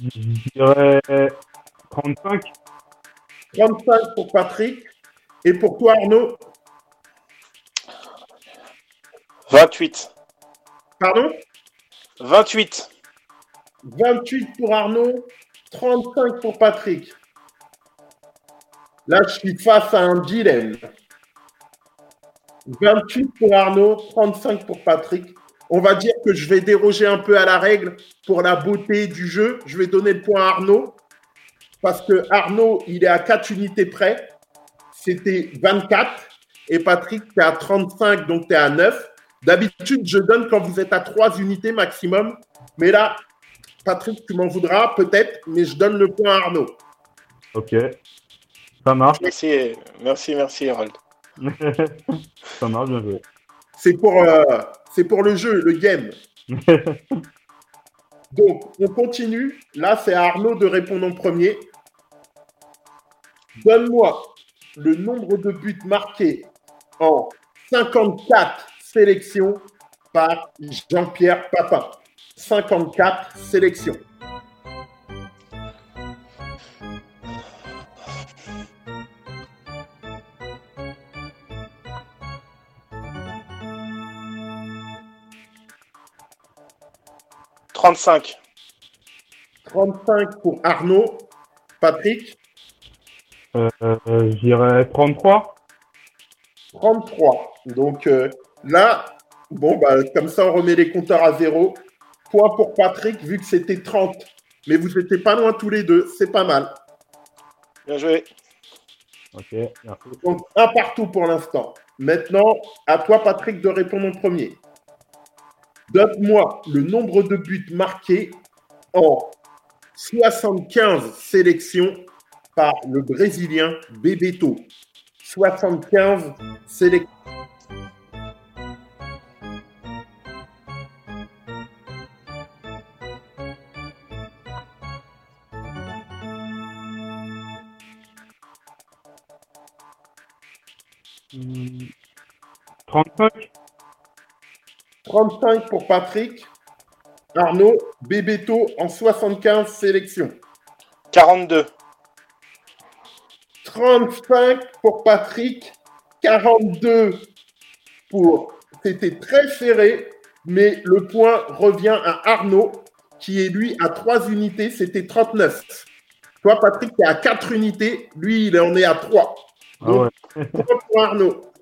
je dirais 35. 35 pour Patrick. Et pour toi, Arnaud 28. Pardon 28. 28 pour Arnaud, 35 pour Patrick. Là, je suis face à un dilemme. 28 pour Arnaud, 35 pour Patrick. On va dire que je vais déroger un peu à la règle pour la beauté du jeu. Je vais donner le point à Arnaud. Parce que Arnaud, il est à 4 unités près. C'était 24. Et Patrick, tu es à 35, donc tu es à 9. D'habitude, je donne quand vous êtes à 3 unités maximum. Mais là, Patrick, tu m'en voudras peut-être, mais je donne le point à Arnaud. Ok. Ça marche. Merci, merci, merci, Harold. ça marche, bien joué. C'est pour, euh, c'est pour le jeu, le game. Donc, on continue. Là, c'est à Arnaud de répondre en premier. Donne-moi le nombre de buts marqués en 54 sélections par Jean-Pierre Papin. 54 sélections. « 35. 35 pour Arnaud. Patrick, Euh, euh, je dirais 33. 33. Donc, euh, Là, bon, bah, comme ça, on remet les compteurs à zéro. Point pour Patrick, vu que c'était 30. Mais vous n'étiez pas loin tous les deux. C'est pas mal. Bien joué. Ok, merci. Donc, un partout pour l'instant. Maintenant, à toi, Patrick, de répondre en premier. Donne-moi le nombre de buts marqués en 75 sélections par le Brésilien Bebeto. 75 sélections. Hmm, 35 35 pour Patrick. Arnaud, Bebeto en 75 sélections. 42. 35 pour Patrick, 42 pour. C'était très serré, mais le point revient à Arnaud, qui est lui à 3 unités, c'était 39. Toi, Patrick, tu es à 4 unités, lui, il en est à 3. Ah ouais. Point pour Arnaud.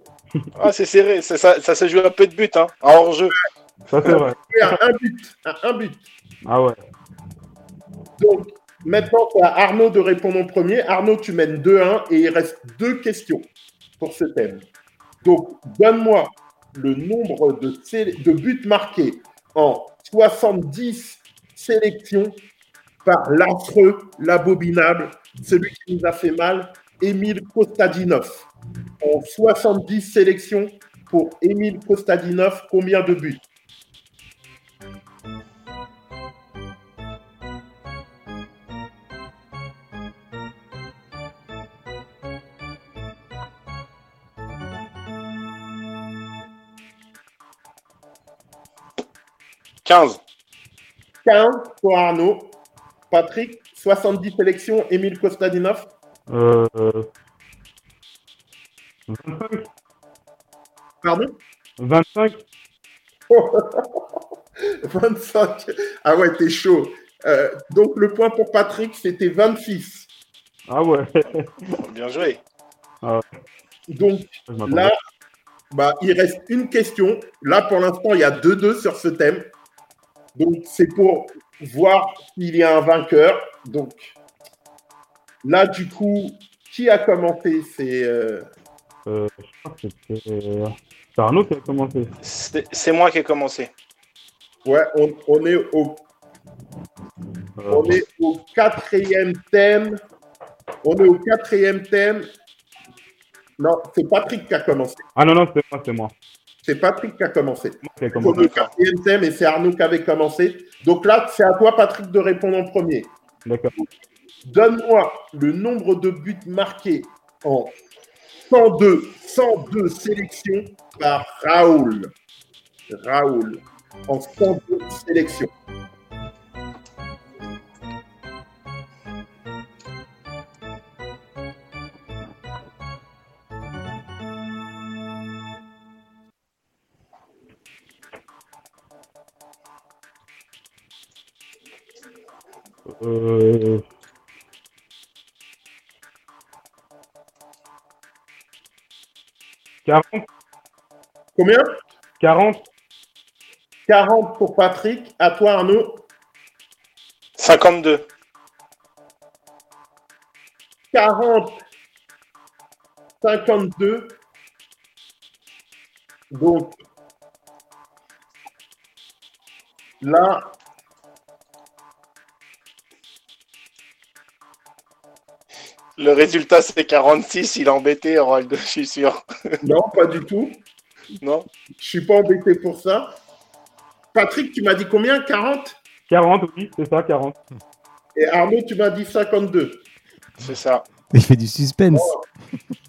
Ah, c'est serré. C'est Ça, ça se joue un peu de but, hein. En hors-jeu. Ça c'est vrai. À un but. À un but. Ah ouais. Donc, maintenant, c'est à Arnaud de répondre en premier. Arnaud, tu mènes 2-1 et il reste deux questions pour ce thème. Donc, donne-moi le nombre de, de buts marqués en 70 sélections par l'affreux, l'abominable, celui qui nous a fait mal, Émile Kostadinov. En 70 sélections pour Émile Kostadinov, combien de buts « 15. 15 pour Arnaud. Patrick, 70 sélections, Émile Kostadinov. Euh, 25 Pardon 25 25. Ah ouais, t'es chaud. Euh, donc le point pour Patrick, c'était 26. Ah ouais. Bien joué. Donc Je m'attendais. là, bah, il reste une question. Là, pour l'instant, il y a 2-2 sur ce thème. Donc c'est pour voir s'il y a un vainqueur. Donc là, du coup, qui a commencé C'est euh, Euh, je crois que c'était c'est Arnaud qui a commencé. C'est moi qui ai commencé. ouais, on, on est au Euh, On est au quatrième thème. On est au quatrième thème. Non, c'est Patrick qui a commencé. Ah non, non, c'est moi, c'est moi. C'est Patrick qui a commencé. Au quatrième thème et c'est Arnaud qui avait commencé. Donc là, c'est à toi, Patrick, de répondre en premier. D'accord. Donne-moi le nombre de buts marqués en 102, 102 sélections par Raoul. Raoul. En 102 sélections. 40. Combien? 40. 40 pour Patrick. À toi, Arnaud. 52. 40. 52. Donc, là, Le résultat, c'est 46. Il est embêté, Harold, je suis sûr. non, pas du tout. Non? Je suis pas embêté pour ça. Patrick, tu m'as dit combien? 40 quarante, oui, c'est ça, quarante. Et Arnaud, tu m'as dit 52. C'est ça. Il fait du suspense.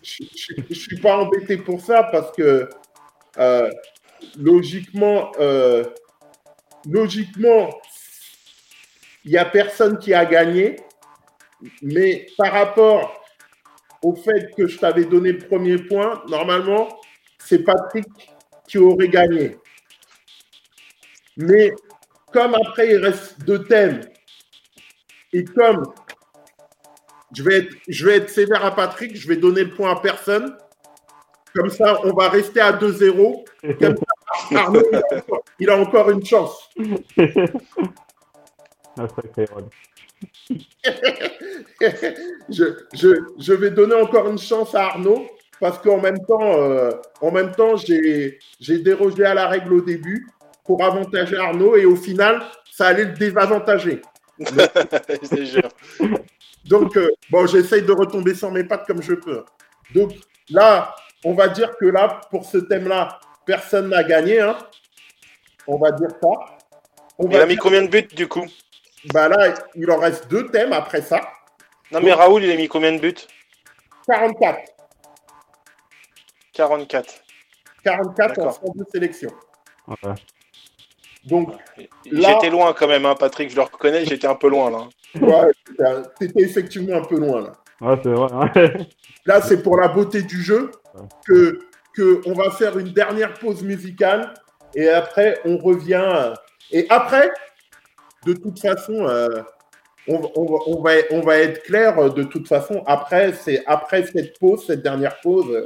Je ne suis pas embêté pour ça parce que euh, logiquement, euh, logiquement, il n'y a personne qui a gagné. Mais par rapport au fait que je t'avais donné le premier point, normalement, c'est Patrick qui aurait gagné. Mais comme après, il reste deux thèmes, et comme je vais, être, je vais être sévère à Patrick, je vais donner le point à personne. Comme ça, on va rester à 2-0. Comme ça, Arnaud, il a, encore, il a encore une chance. Je, je, je vais donner encore une chance à Arnaud parce qu'en même temps, euh, en même temps, j'ai dérogé à la règle au début pour avantager Arnaud et au final, ça allait le désavantager. Jure. Donc, euh, bon, j'essaye de retomber sur mes pattes comme je peux. Donc, là, on va dire que là, pour ce thème-là, personne n'a gagné. Hein. On va dire ça. On Il va a mis dire- combien de buts du coup? Bah là, il en reste deux thèmes après ça. Non mais Raoul, il a mis combien de buts? 44. 44. 44 en D'accord. 102 sélections. Ouais. Donc, Là- J'étais loin quand même, hein, Patrick, je le reconnais, j'étais un peu loin là. ouais, t'étais effectivement un peu loin là. Ouais, c'est vrai. Là, c'est pour la beauté du jeu que, que on va faire une dernière pause musicale et après, on revient. euh, Et après, de toute façon, euh, on, on va- on va, on va être clair euh, de toute façon. Après, c'est après cette pause, cette dernière pause, euh,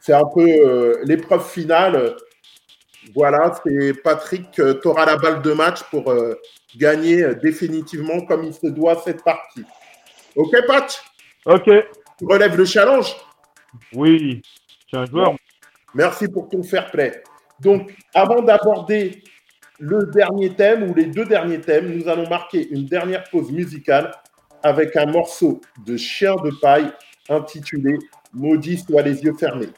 c'est un peu euh, l'épreuve finale. Voilà, c'est Patrick, tu auras la balle de match pour gagner définitivement comme il se doit cette partie. Ok, Patch Ok. Tu relèves le challenge? Oui. Je suis un joueur. Merci pour ton fair play. Donc, avant d'aborder le dernier thème ou les deux derniers thèmes, nous allons marquer une dernière pause musicale avec un morceau de Chien de paille intitulé Maudit soit les yeux fermés.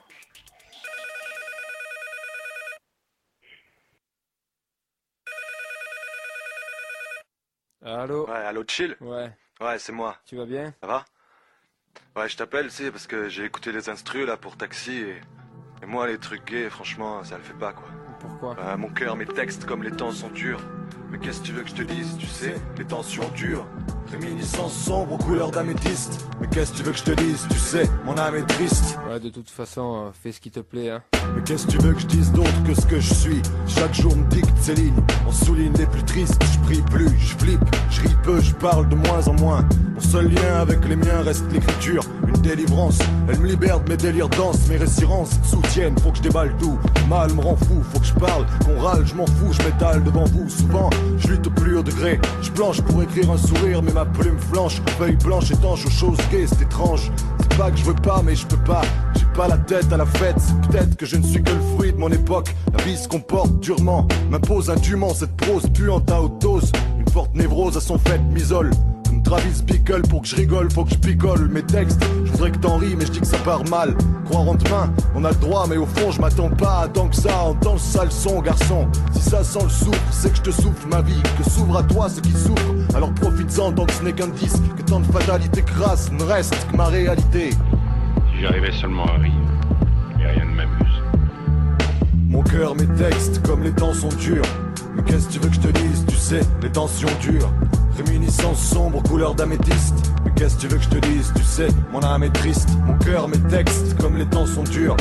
Allô? Ouais, allô, chill? Ouais, Ouais, c'est moi. tu vas bien? Ça va? Ouais, je t'appelle, c'est parce que j'ai écouté les instrus là pour taxi et, et moi, les trucs gays, franchement, ça le fait pas quoi. Pourquoi? Euh, mon cœur, mes textes, comme les temps sont durs. Mais qu'est-ce que tu veux que je te dise, tu sais? Les tensions durent. Réminiscence sombre aux couleurs d'améthyste. Mais qu'est-ce que tu veux que je te dise Tu sais, mon âme est triste. Ouais, de toute façon, euh, fais ce qui te plaît, hein. Mais qu'est-ce que tu veux que je dise d'autre que ce que je suis? Chaque jour me dicte ces lignes. On souligne les plus tristes. Je prie plus, je flippe, je ris peu, je parle de moins en moins. Mon seul lien avec les miens reste l'écriture. Une délivrance. Elle me libère de mes délires denses. Mes résirances soutiennent. Faut que je déballe tout. Mal me rend fou. Faut que je parle. Qu'on râle, je m'en fous. Je m'étale devant vous. Souvent, je lutte au plus haut degré. Je planche pour écrire un sourire. Mais ma plume flanche. Feuille blanche étanche aux choses gays. C'est étrange. C'est pas que je veux pas, mais je peux pas. J'ai pas la tête à la fête. C'est peut-être que je ne suis que le fruit de mon époque. La vie se comporte durement. M'impose indûment cette prose puante à haute dose. Une forte névrose à son fait m'isole. Travis Bickle pour que je rigole, faut que je picole mes textes. Je voudrais que t'en ris, mais je dis que ça part mal. Croire en demain, on a le droit, mais au fond, je m'attends pas à tant que ça. Entends le sale son, garçon. Si ça sent le souffle, c'est que je te souffle ma vie. Que s'ouvre à toi ce qui souffre. Alors profites-en tant que ce n'est qu'un disque. Que tant de fatalité crasse ne reste que ma réalité. Si j'arrivais seulement à rire, et rien ne m'amuse. Mon cœur, mes textes, comme les temps sont durs. Mais qu'est-ce que tu veux que je te dise? Tu sais, les tensions durent. Réminiscence sombre, couleur d'améthyste. Mais qu'est-ce que tu veux que je te dise? Tu sais, mon âme est triste. Mon cœur, mes textes, comme les temps sont durs.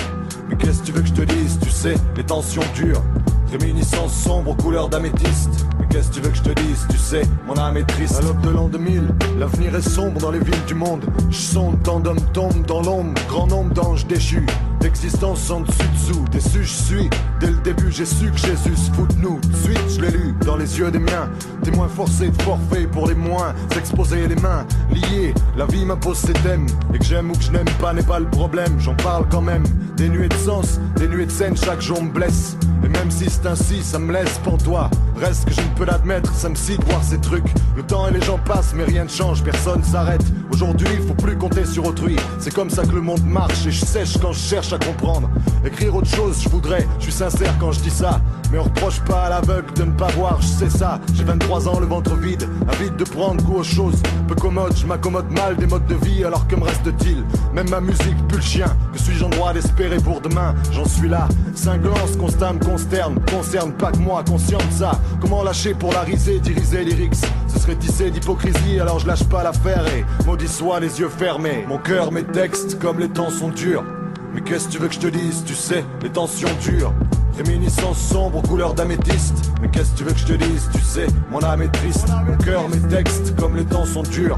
Mais qu'est-ce que tu veux que je te dise? Tu sais, les tensions durent. Réminiscence sombre, couleur d'améthyste. Qu'est-ce que tu veux que je te dise Tu sais, mon âme est triste. À l'aube de l'an 2000, l'avenir est sombre dans les villes du monde. Je sonde, tant d'hommes tombent dans l'ombre. Grand nombre d'anges déchus. D'existence en dessus dessous. Déçu, je suis. Dès le début, j'ai su que Jésus se fout de nous. De suite, je l'ai lu dans les yeux des miens. Témoin forcé de forfait pour les moins. S'exposer les mains liées. La vie m'impose ses thèmes. Et que j'aime ou que je n'aime pas n'est pas le problème. J'en parle quand même. Des nuées de sens, des nuées de scène, chaque jour me blesse. Et même si c'est ainsi, ça me laisse pour toi. Reste que je ne peux l'admettre, ça me cite voir ces trucs. Le temps et les gens passent, mais rien ne change, personne s'arrête. Aujourd'hui, il faut plus compter sur autrui. C'est comme ça que le monde marche et je sèche quand je cherche à comprendre. Écrire autre chose, je voudrais, je suis sincère quand je dis ça. Mais on reproche pas à l'aveugle de ne pas voir, je sais ça. J'ai 23 ans, le ventre vide, avide de prendre goût aux choses. Peu commode, je m'accommode mal des modes de vie, alors que me reste-t-il? Même ma musique pue le chien. Que suis-je en droit d'espérer pour demain? J'en suis là. Cinglant, ce constat me consterne, concerne pas que moi, conscient de ça. Comment lâcher pour la riser, diriger lyrics? Ce serait tissé d'hypocrisie, alors je lâche pas l'affaire et maudit soit les yeux fermés. Mon cœur, mes textes, comme les temps sont durs. Mais qu'est-ce que tu veux que je te dise? Tu sais, les tensions durent. Réminiscence sombre, couleur d'améthyste. Mais qu'est-ce que tu veux que je te dise Tu sais, mon âme est triste. Mon cœur, mes textes, comme les temps sont durs.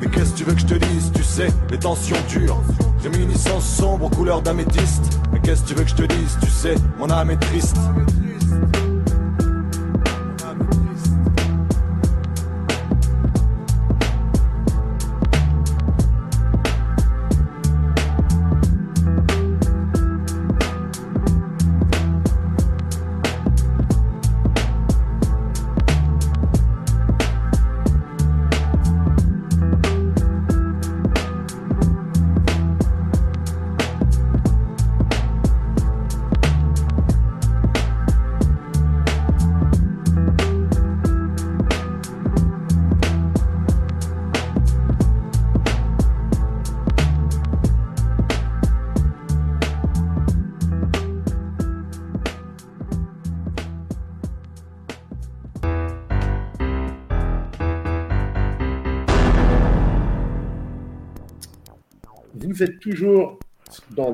Mais qu'est-ce que tu veux que je te dise Tu sais, les tensions durent. Réminiscence sombre aux couleurs d'améthyste. Mais qu'est-ce que tu veux que je te dise Tu sais, mon âme est triste.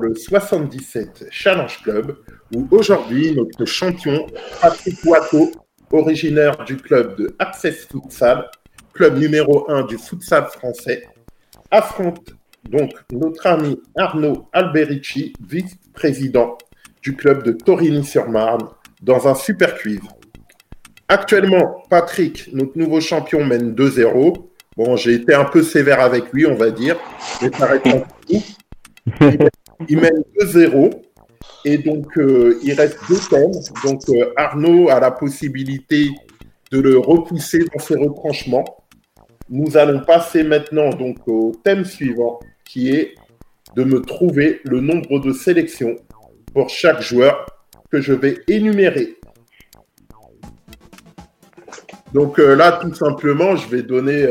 Le 77 Challenge Club, où aujourd'hui, notre champion, Patrick Watteau, originaire du club de Access Futsal, club numéro 1 du futsal français, affronte donc notre ami Arnaud Alberici, vice-président du club de Torigny-sur-Marne, dans un super quiz. Actuellement, Patrick, notre nouveau champion, mène 2-0. Bon, j'ai été un peu sévère avec lui, on va dire, Il mène 2-0. Et donc, euh, il reste deux thèmes. Donc, euh, Arnaud a la possibilité de le repousser dans ses retranchements. Nous allons passer maintenant donc au thème suivant, qui est de me trouver le nombre de sélections pour chaque joueur que je vais énumérer. Donc euh, là, tout simplement, je vais donner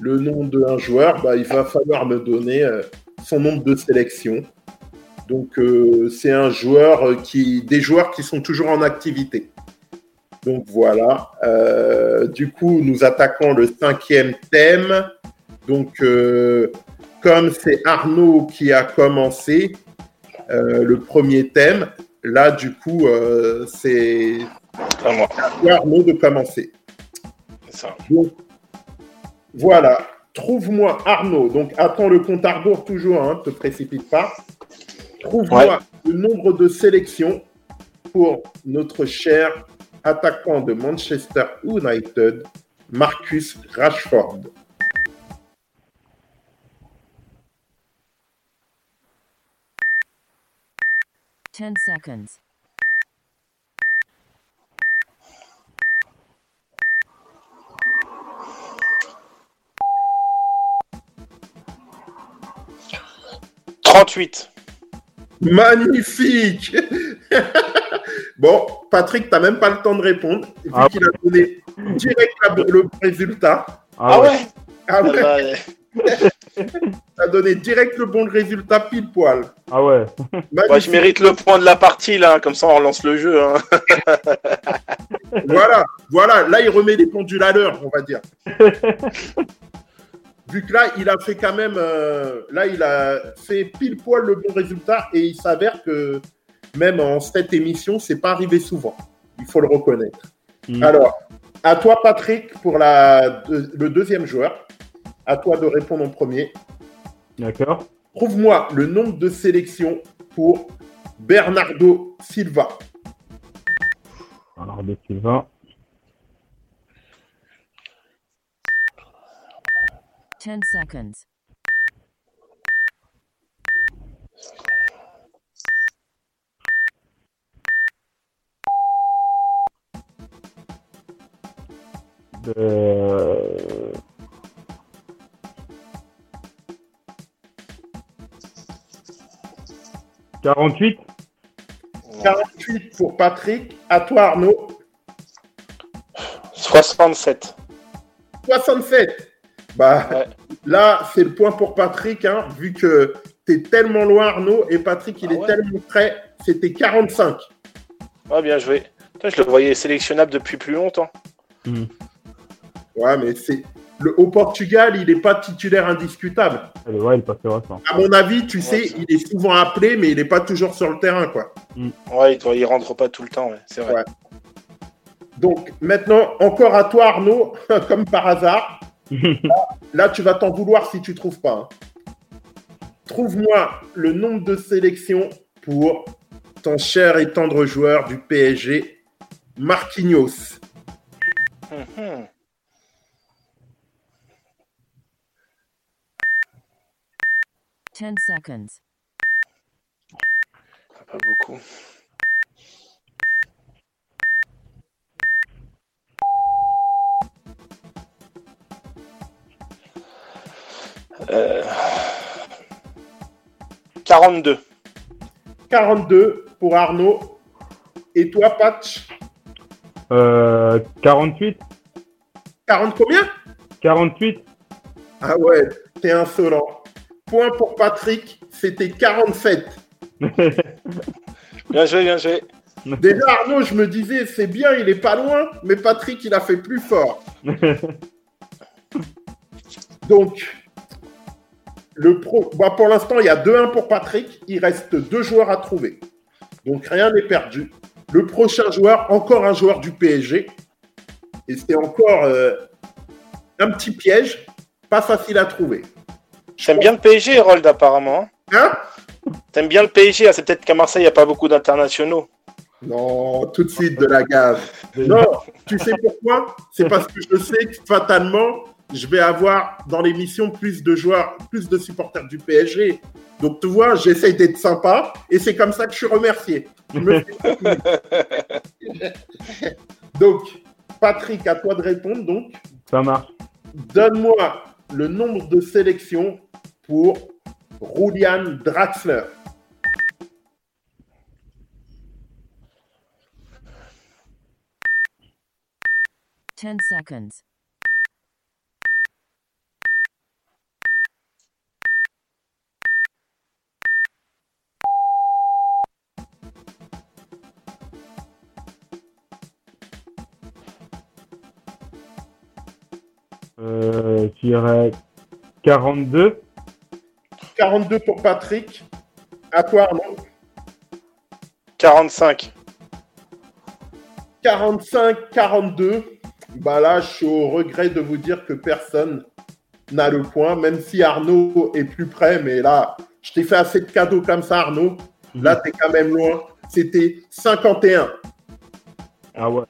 le nom d'un joueur. Bah, il va falloir me donner son nombre de sélections. Donc euh, c'est un joueur qui, des joueurs qui sont toujours en activité. Donc voilà. Euh, du coup, nous attaquons le cinquième thème. Donc euh, comme c'est Arnaud qui a commencé le premier thème, là du coup c'est à Arnaud de commencer. Donc, voilà. Trouve-moi Arnaud. Donc, attends le compte à rebours toujours, hein, te précipite pas. Trouve-moi Ouais. le nombre de sélections pour notre cher attaquant de Manchester United, Marcus Rashford. Ten seconds. « 38. Magnifique Bon, Patrick, t'as même pas le temps de répondre, vu Ah. qu'il a donné direct le bon résultat. Ah ouais. Ah ouais Ah bah, T'as donné direct le bon résultat pile poil. Ah ouais. Moi, je mérite le point de la partie, là. Comme ça, on relance le jeu. hein. voilà, voilà, là il remet les pendules à l'heure, on va dire. vu que là, il a fait quand même, euh, là, il a fait pile poil le bon résultat et il s'avère que même en cette émission, c'est pas arrivé souvent. Il faut le reconnaître. Hmm. Alors, à toi, Patrick, pour la, le deuxième joueur. À toi de répondre en premier. D'accord. Trouve-moi le nombre de sélections pour Bernardo Silva. Bernardo Silva. 10 seconds. Euh... Quarante-huit. 48 pour Patrick. À toi, Arnaud. 67. 67. Bah, là, c'est le point pour Patrick, hein, vu que tu es tellement loin, Arnaud, et Patrick, il est tellement près. C'était 45. Ah, bien joué. Putain, je le voyais sélectionnable depuis plus longtemps. Ouais, mais c'est. Le, au Portugal, il n'est pas titulaire indiscutable. Ouais, il passera ça. À mon avis, tu sais, il est souvent appelé, mais il n'est pas toujours sur le terrain, quoi. Ouais, il, doit- il rentre pas tout le temps, ouais, c'est vrai. Ouais. Donc, maintenant, encore à toi, Arnaud, comme par hasard. Là, là, tu vas t'en vouloir si tu trouves pas. hein. Trouve-moi le nombre de sélections pour ton cher et tendre joueur du PSG, Marquinhos. Mhm. Ten seconds. Pas beaucoup. Euh, 42. 42 pour Arnaud. Et toi, Patch Euh, 48 40 combien? 48 Ah ouais, t'es insolent. Point pour Patrick, c'était 47. Bien joué, bien joué. Déjà, Arnaud, je me disais, c'est bien, il est pas loin, mais Patrick, il a fait plus fort. Donc, le pro... bah, pour l'instant, il y a 2-1 pour Patrick. Il reste deux joueurs à trouver. Donc, rien n'est perdu. Le prochain joueur, encore un joueur du PSG. Et c'est encore euh, un petit piège, pas facile à trouver. T'aimes bien le PSG, Rold, apparemment. Hein? T'aimes bien le PSG, ah, c'est peut-être qu'à Marseille, il n'y a pas beaucoup d'internationaux. Non, tout de suite de la gaz. Non, tu sais pourquoi? C'est parce que je sais que fatalement, je vais avoir dans l'émission plus de joueurs, plus de supporters du PSG. Donc tu vois, j'essaye d'être sympa et c'est comme ça que je suis remercié. Je me fais- donc, Patrick, à toi de répondre. Donc, Ça marche. donne-moi le nombre de sélections pour Julian Draxler. Ten seconds. Euh, je dirais 42. 42 pour Patrick. À toi, Arnaud. 45. 45, 42. Bah là, je suis au regret de vous dire que personne n'a le point, même si Arnaud est plus près. Mais là, je t'ai fait assez de cadeaux comme ça, Arnaud. Là, t'es quand même loin. C'était 51. Ah ouais.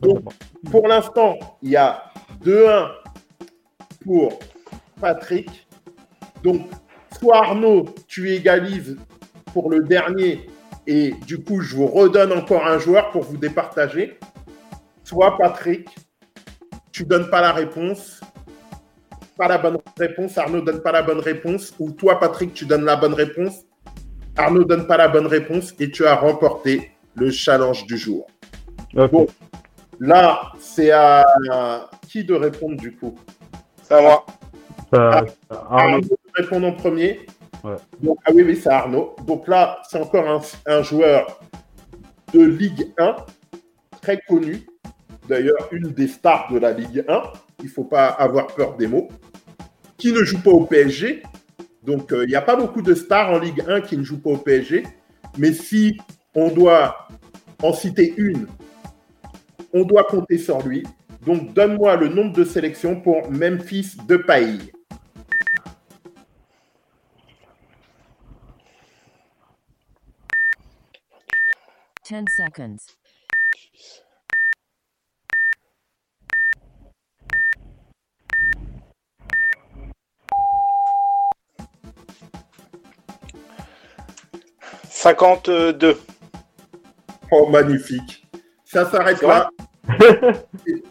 Donc, pour l'instant, il y a 2-1 pour Patrick. Donc, soit Arnaud, tu égalises pour le dernier et du coup, je vous redonne encore un joueur pour vous départager. Soit Patrick, tu donnes pas la réponse, pas la bonne réponse, Arnaud donne pas la bonne réponse, ou toi, Patrick, tu donnes la bonne réponse, Arnaud donne pas la bonne réponse et tu as remporté le challenge du jour. Bon, là, c'est à qui de répondre du coup C'est à moi. Ça- Arnaud de répondre en premier. Ouais. Donc, ah oui, oui, c'est Arnaud. Donc là, c'est encore un, un joueur de Ligue 1, très connu. D'ailleurs, une des stars de la Ligue 1. Il ne faut pas avoir peur des mots. Qui ne joue pas au PSG. Donc, euh, il n'y a pas beaucoup de stars en Ligue 1 qui ne jouent pas au PSG. Mais si on doit en citer une, on doit compter sur lui. Donc, donne-moi le nombre de sélections pour Memphis Depay. Ten seconds. « 52. Oh, magnifique. Ça s'arrête C'est là.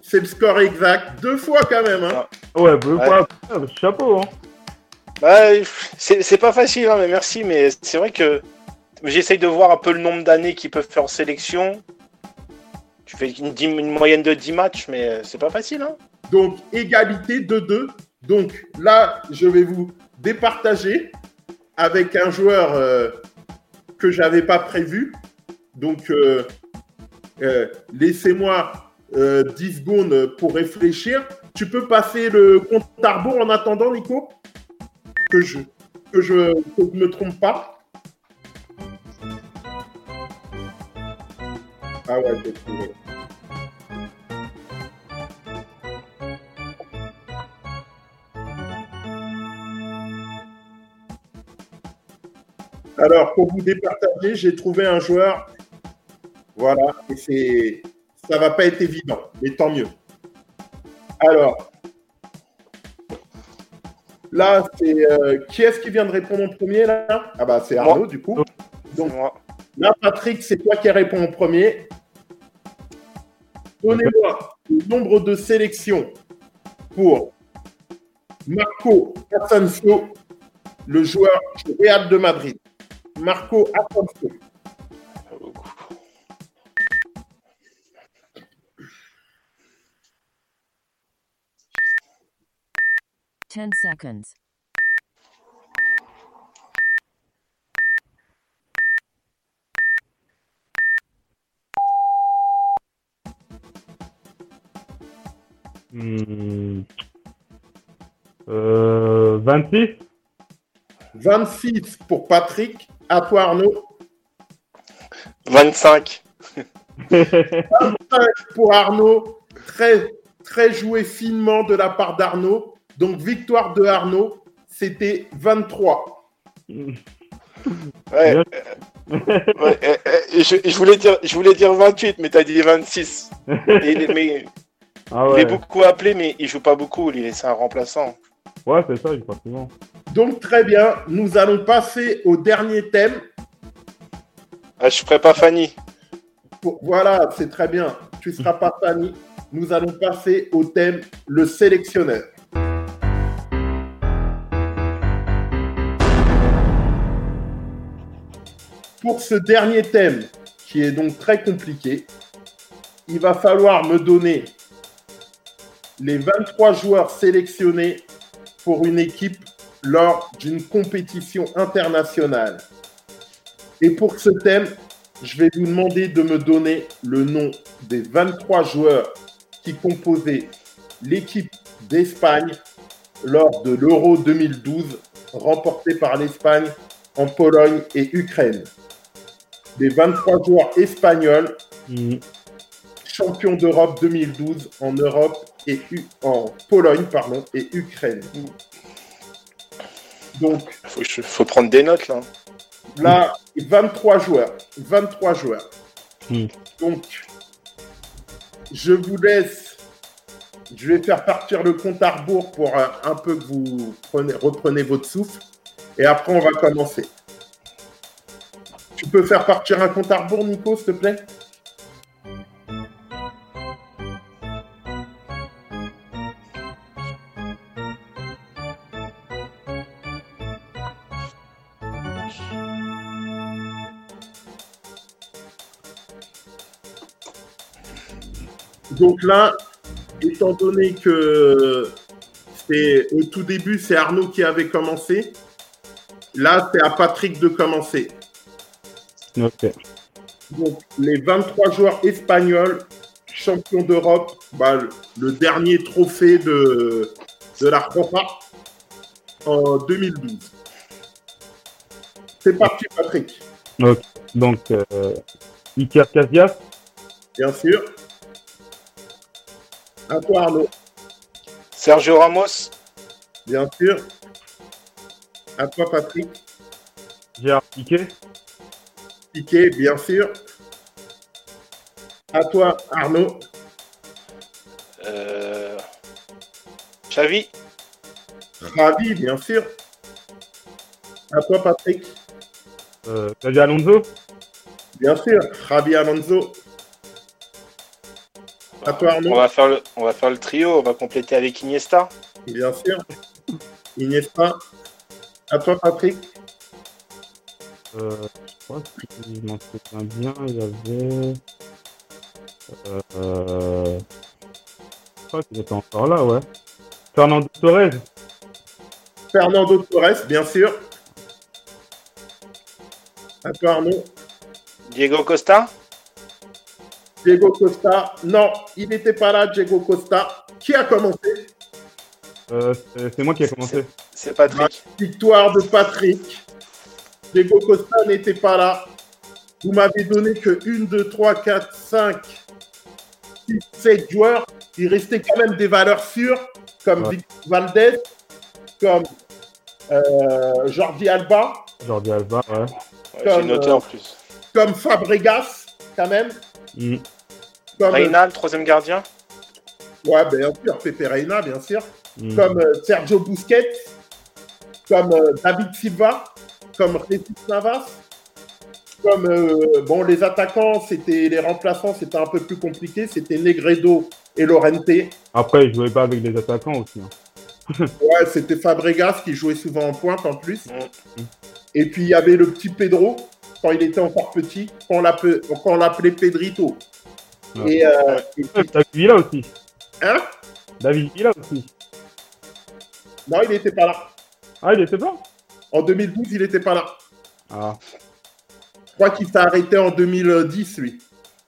C'est le score exact. Deux fois quand même. Hein. Ouais, bleu Ouais. quoi. Chapeau, hein. Bah, c'est pas facile, hein, mais merci, mais c'est vrai que j'essaye de voir un peu le nombre d'années qu'ils peuvent faire en sélection. Tu fais une, moyenne de 10 matchs, mais c'est pas facile. Hein. Donc, égalité 2-2. Donc, là, je vais vous départager avec un joueur euh, que j'avais pas prévu. Donc, euh, euh, laissez-moi euh, 10 secondes pour réfléchir. Tu peux passer le compte à rebours en attendant, Nico? Que je ne que je, que me trompe pas. Ah ouais, j'ai trouvé. Alors, pour vous départager, j'ai trouvé un joueur voilà, et c'est. Ça va pas être évident, mais tant mieux. Alors, là, c'est. euh, qui est-ce qui vient de répondre en premier, là? Ah, bah, c'est Arnaud, du coup. Donc, là, Patrick, c'est toi qui réponds en premier. Donnez-moi le nombre de sélections pour Marco Asensio, le joueur du Real de Madrid. Marco Asensio. Ten seconds. Hmm. Euh, 26 26 pour Patrick. À toi, Arnaud. 25. 25 pour Arnaud. Très, très joué finement de la part d'Arnaud. Donc, victoire de Arnaud, c'était 23. Ouais. ouais, euh, euh, je, je voulais dire, je voulais dire 28, mais t'as dit 26. Et il est- mais, Ah il est beaucoup appelé, mais il joue pas beaucoup. lui, C'est un remplaçant. Ouais, c'est ça, je crois souvent. Donc, très bien. Nous allons passer au dernier thème. Ah, je ferai pas Fanny. Pour- Voilà, c'est très bien. Tu seras pas Fanny. Nous allons passer au thème le sélectionneur. Pour ce dernier thème, qui est donc très compliqué, il va falloir me donner les 23 joueurs sélectionnés pour une équipe lors d'une compétition internationale. Et pour ce thème, je vais vous demander de me donner le nom des 23 joueurs qui composaient l'équipe d'Espagne lors de l'Euro 2012 remporté par l'Espagne en Pologne et Ukraine. Les 23 joueurs espagnols champions d'Europe 2012 en Europe et U- en Pologne pardon, et Ukraine. Donc Faut, je- faut prendre des notes là. Là, 23 joueurs. 23 joueurs. Donc, je vous laisse. Je vais faire partir le compte à rebours pour euh, un peu que vous prenez, reprenez votre souffle. Et après, on va commencer. Tu peux faire partir un compte à rebours, Nico, s'il te plaît Donc là, étant donné que c'est au tout début, c'est Arnaud qui avait commencé, là, c'est à Patrick de commencer. Donc, les 23 joueurs espagnols, champions d'Europe, bah, le- dernier trophée de, de la Copa en 2012. C'est parti, Patrick. Ok. Donc, euh, Iker Casillas, Bien sûr. À toi, Arnaud. Sergio Ramos. Bien sûr. À toi, Patrick. Gérard Piqué, Piqué, bien sûr. À toi, Arnaud. Euh... Xavi. Ravi, bien sûr. À toi, Patrick. euh, Xavi Alonso, Bien sûr. Ravi Alonso. À toi, Arnaud. On va faire le, on va faire le trio. On va compléter avec Iniesta. Bien sûr. Iniesta. À toi, Patrick. euh, crois que si je m'en souviens bien, il y avait. Euh, je crois qu'il était encore là, ouais. Fernando Torres, Fernando Torres, bien sûr. À Arnaud. Diego Costa? Diego Costa. Non, il n'était pas là, Diego Costa. Qui a commencé? Euh, c'est c'est moi qui ai commencé. C'est Patrick. Victoire de Patrick. Diego Costa n'était pas là. Vous m'avez donné que 1, 2, 3, 4, 5, 6, 7 joueurs. Il restait quand même des valeurs sûres, comme Ouais. Vic Valdez, comme euh, Jordi Alba. Jordi Alba, ouais. J'ai comme, noté euh, en plus. comme Fabregas, quand même. Mm. Comme, Reina, le troisième gardien. Ouais, bien sûr, Pepe Reina, bien sûr. Mm. Comme euh, Sergio Busquets, comme euh, David Silva, comme Jesus Navas. Comme, euh, bon, les attaquants, c'était les remplaçants, c'était un peu plus compliqué. C'était Negredo et Lorente. Après, il jouait pas avec les attaquants aussi. hein. Ouais, c'était Fabregas qui jouait souvent en pointe en plus. Et puis il y avait le petit Pedro, quand il était encore petit, quand on l'appelait, Pedrito. Ouais. Et, euh, et puis- David Villa aussi. hein? David Villa aussi. Non, il n'était pas là. Ah, il était pas En 2012, il n'était pas là. Ah. Je crois qu'il s'est arrêté en 2010, lui.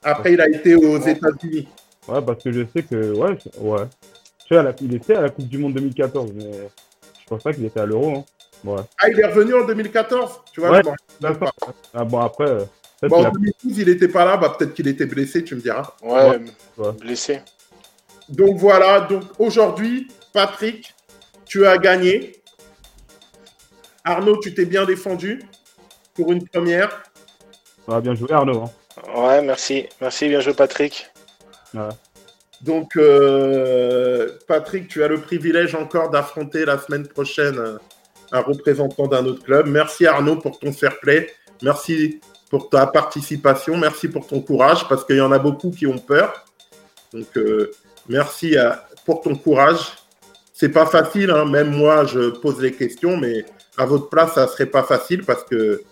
Après, il a été aux États-Unis. Ouais, parce que je sais que. Ouais, ouais. Je sais, il était à la Coupe du Monde 2014, mais je pense pas qu'il était à l'Euro. Hein. Ouais. Ah, il est revenu en 2014 Tu vois, Ouais, pas. Ah bon, après. euh, Bon, en a- 2012, il n'était pas là. Bah, peut-être qu'il était blessé, tu me diras. Ouais, Ouais. blessé. Donc voilà. Donc aujourd'hui, Patrick, tu as gagné. Arnaud, tu t'es bien défendu pour une première. Ah, bien joué, Arnaud. hein. Ouais, merci. Merci, bien joué, Patrick. Ouais. Donc, euh, Patrick, tu as le privilège encore d'affronter la semaine prochaine euh, un représentant d'un autre club. Merci Arnaud pour ton fair play. Merci pour ta participation. Merci pour ton courage parce qu'il y en a beaucoup qui ont peur. Donc, euh, merci à- pour ton courage. C'est pas facile, hein. même moi, je pose les questions, mais à votre place, ça serait pas facile parce que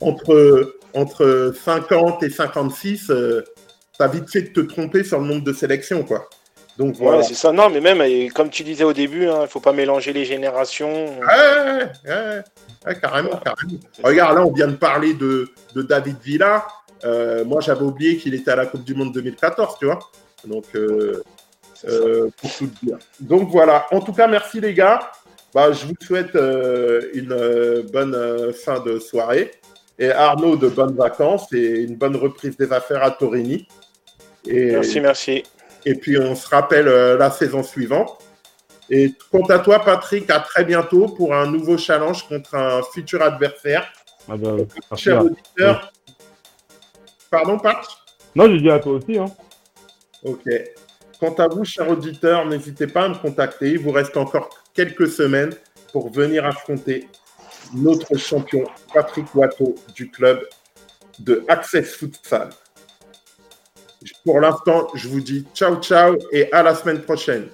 entre, entre 50 et 56, euh, ça a vite fait de te tromper sur le nombre de sélections, quoi. Donc Ouais, voilà. c'est ça. Non, mais même, et comme tu disais au début, il ne faut pas mélanger les générations. Ouais, ouais, ouais, ouais, carrément, carrément. Regarde, là, on vient de parler de, de David Villa. Euh, moi, j'avais oublié qu'il était à la Coupe du Monde 2014, tu vois. Donc, euh, euh, pour tout dire. Donc voilà. En tout cas, merci les gars. Bah, je vous souhaite euh, une euh, bonne euh, fin de soirée. Et Arnaud, de bonnes vacances et une bonne reprise des affaires à Torini. Et, Merci, merci. et puis, on se rappelle euh, la saison suivante. Et quant à toi, Patrick, à très bientôt pour un nouveau challenge contre un futur adversaire. Ah bah, merci, Cher auditeur. Pardon, Pat Non, j'ai dit à toi aussi. Hein. Ok. Quant à vous, chers auditeurs, n'hésitez pas à me contacter. Il vous reste encore quelques semaines pour venir affronter notre champion Patrick Watteau du club de Access Futsal. Pour l'instant, je vous dis ciao ciao et à la semaine prochaine.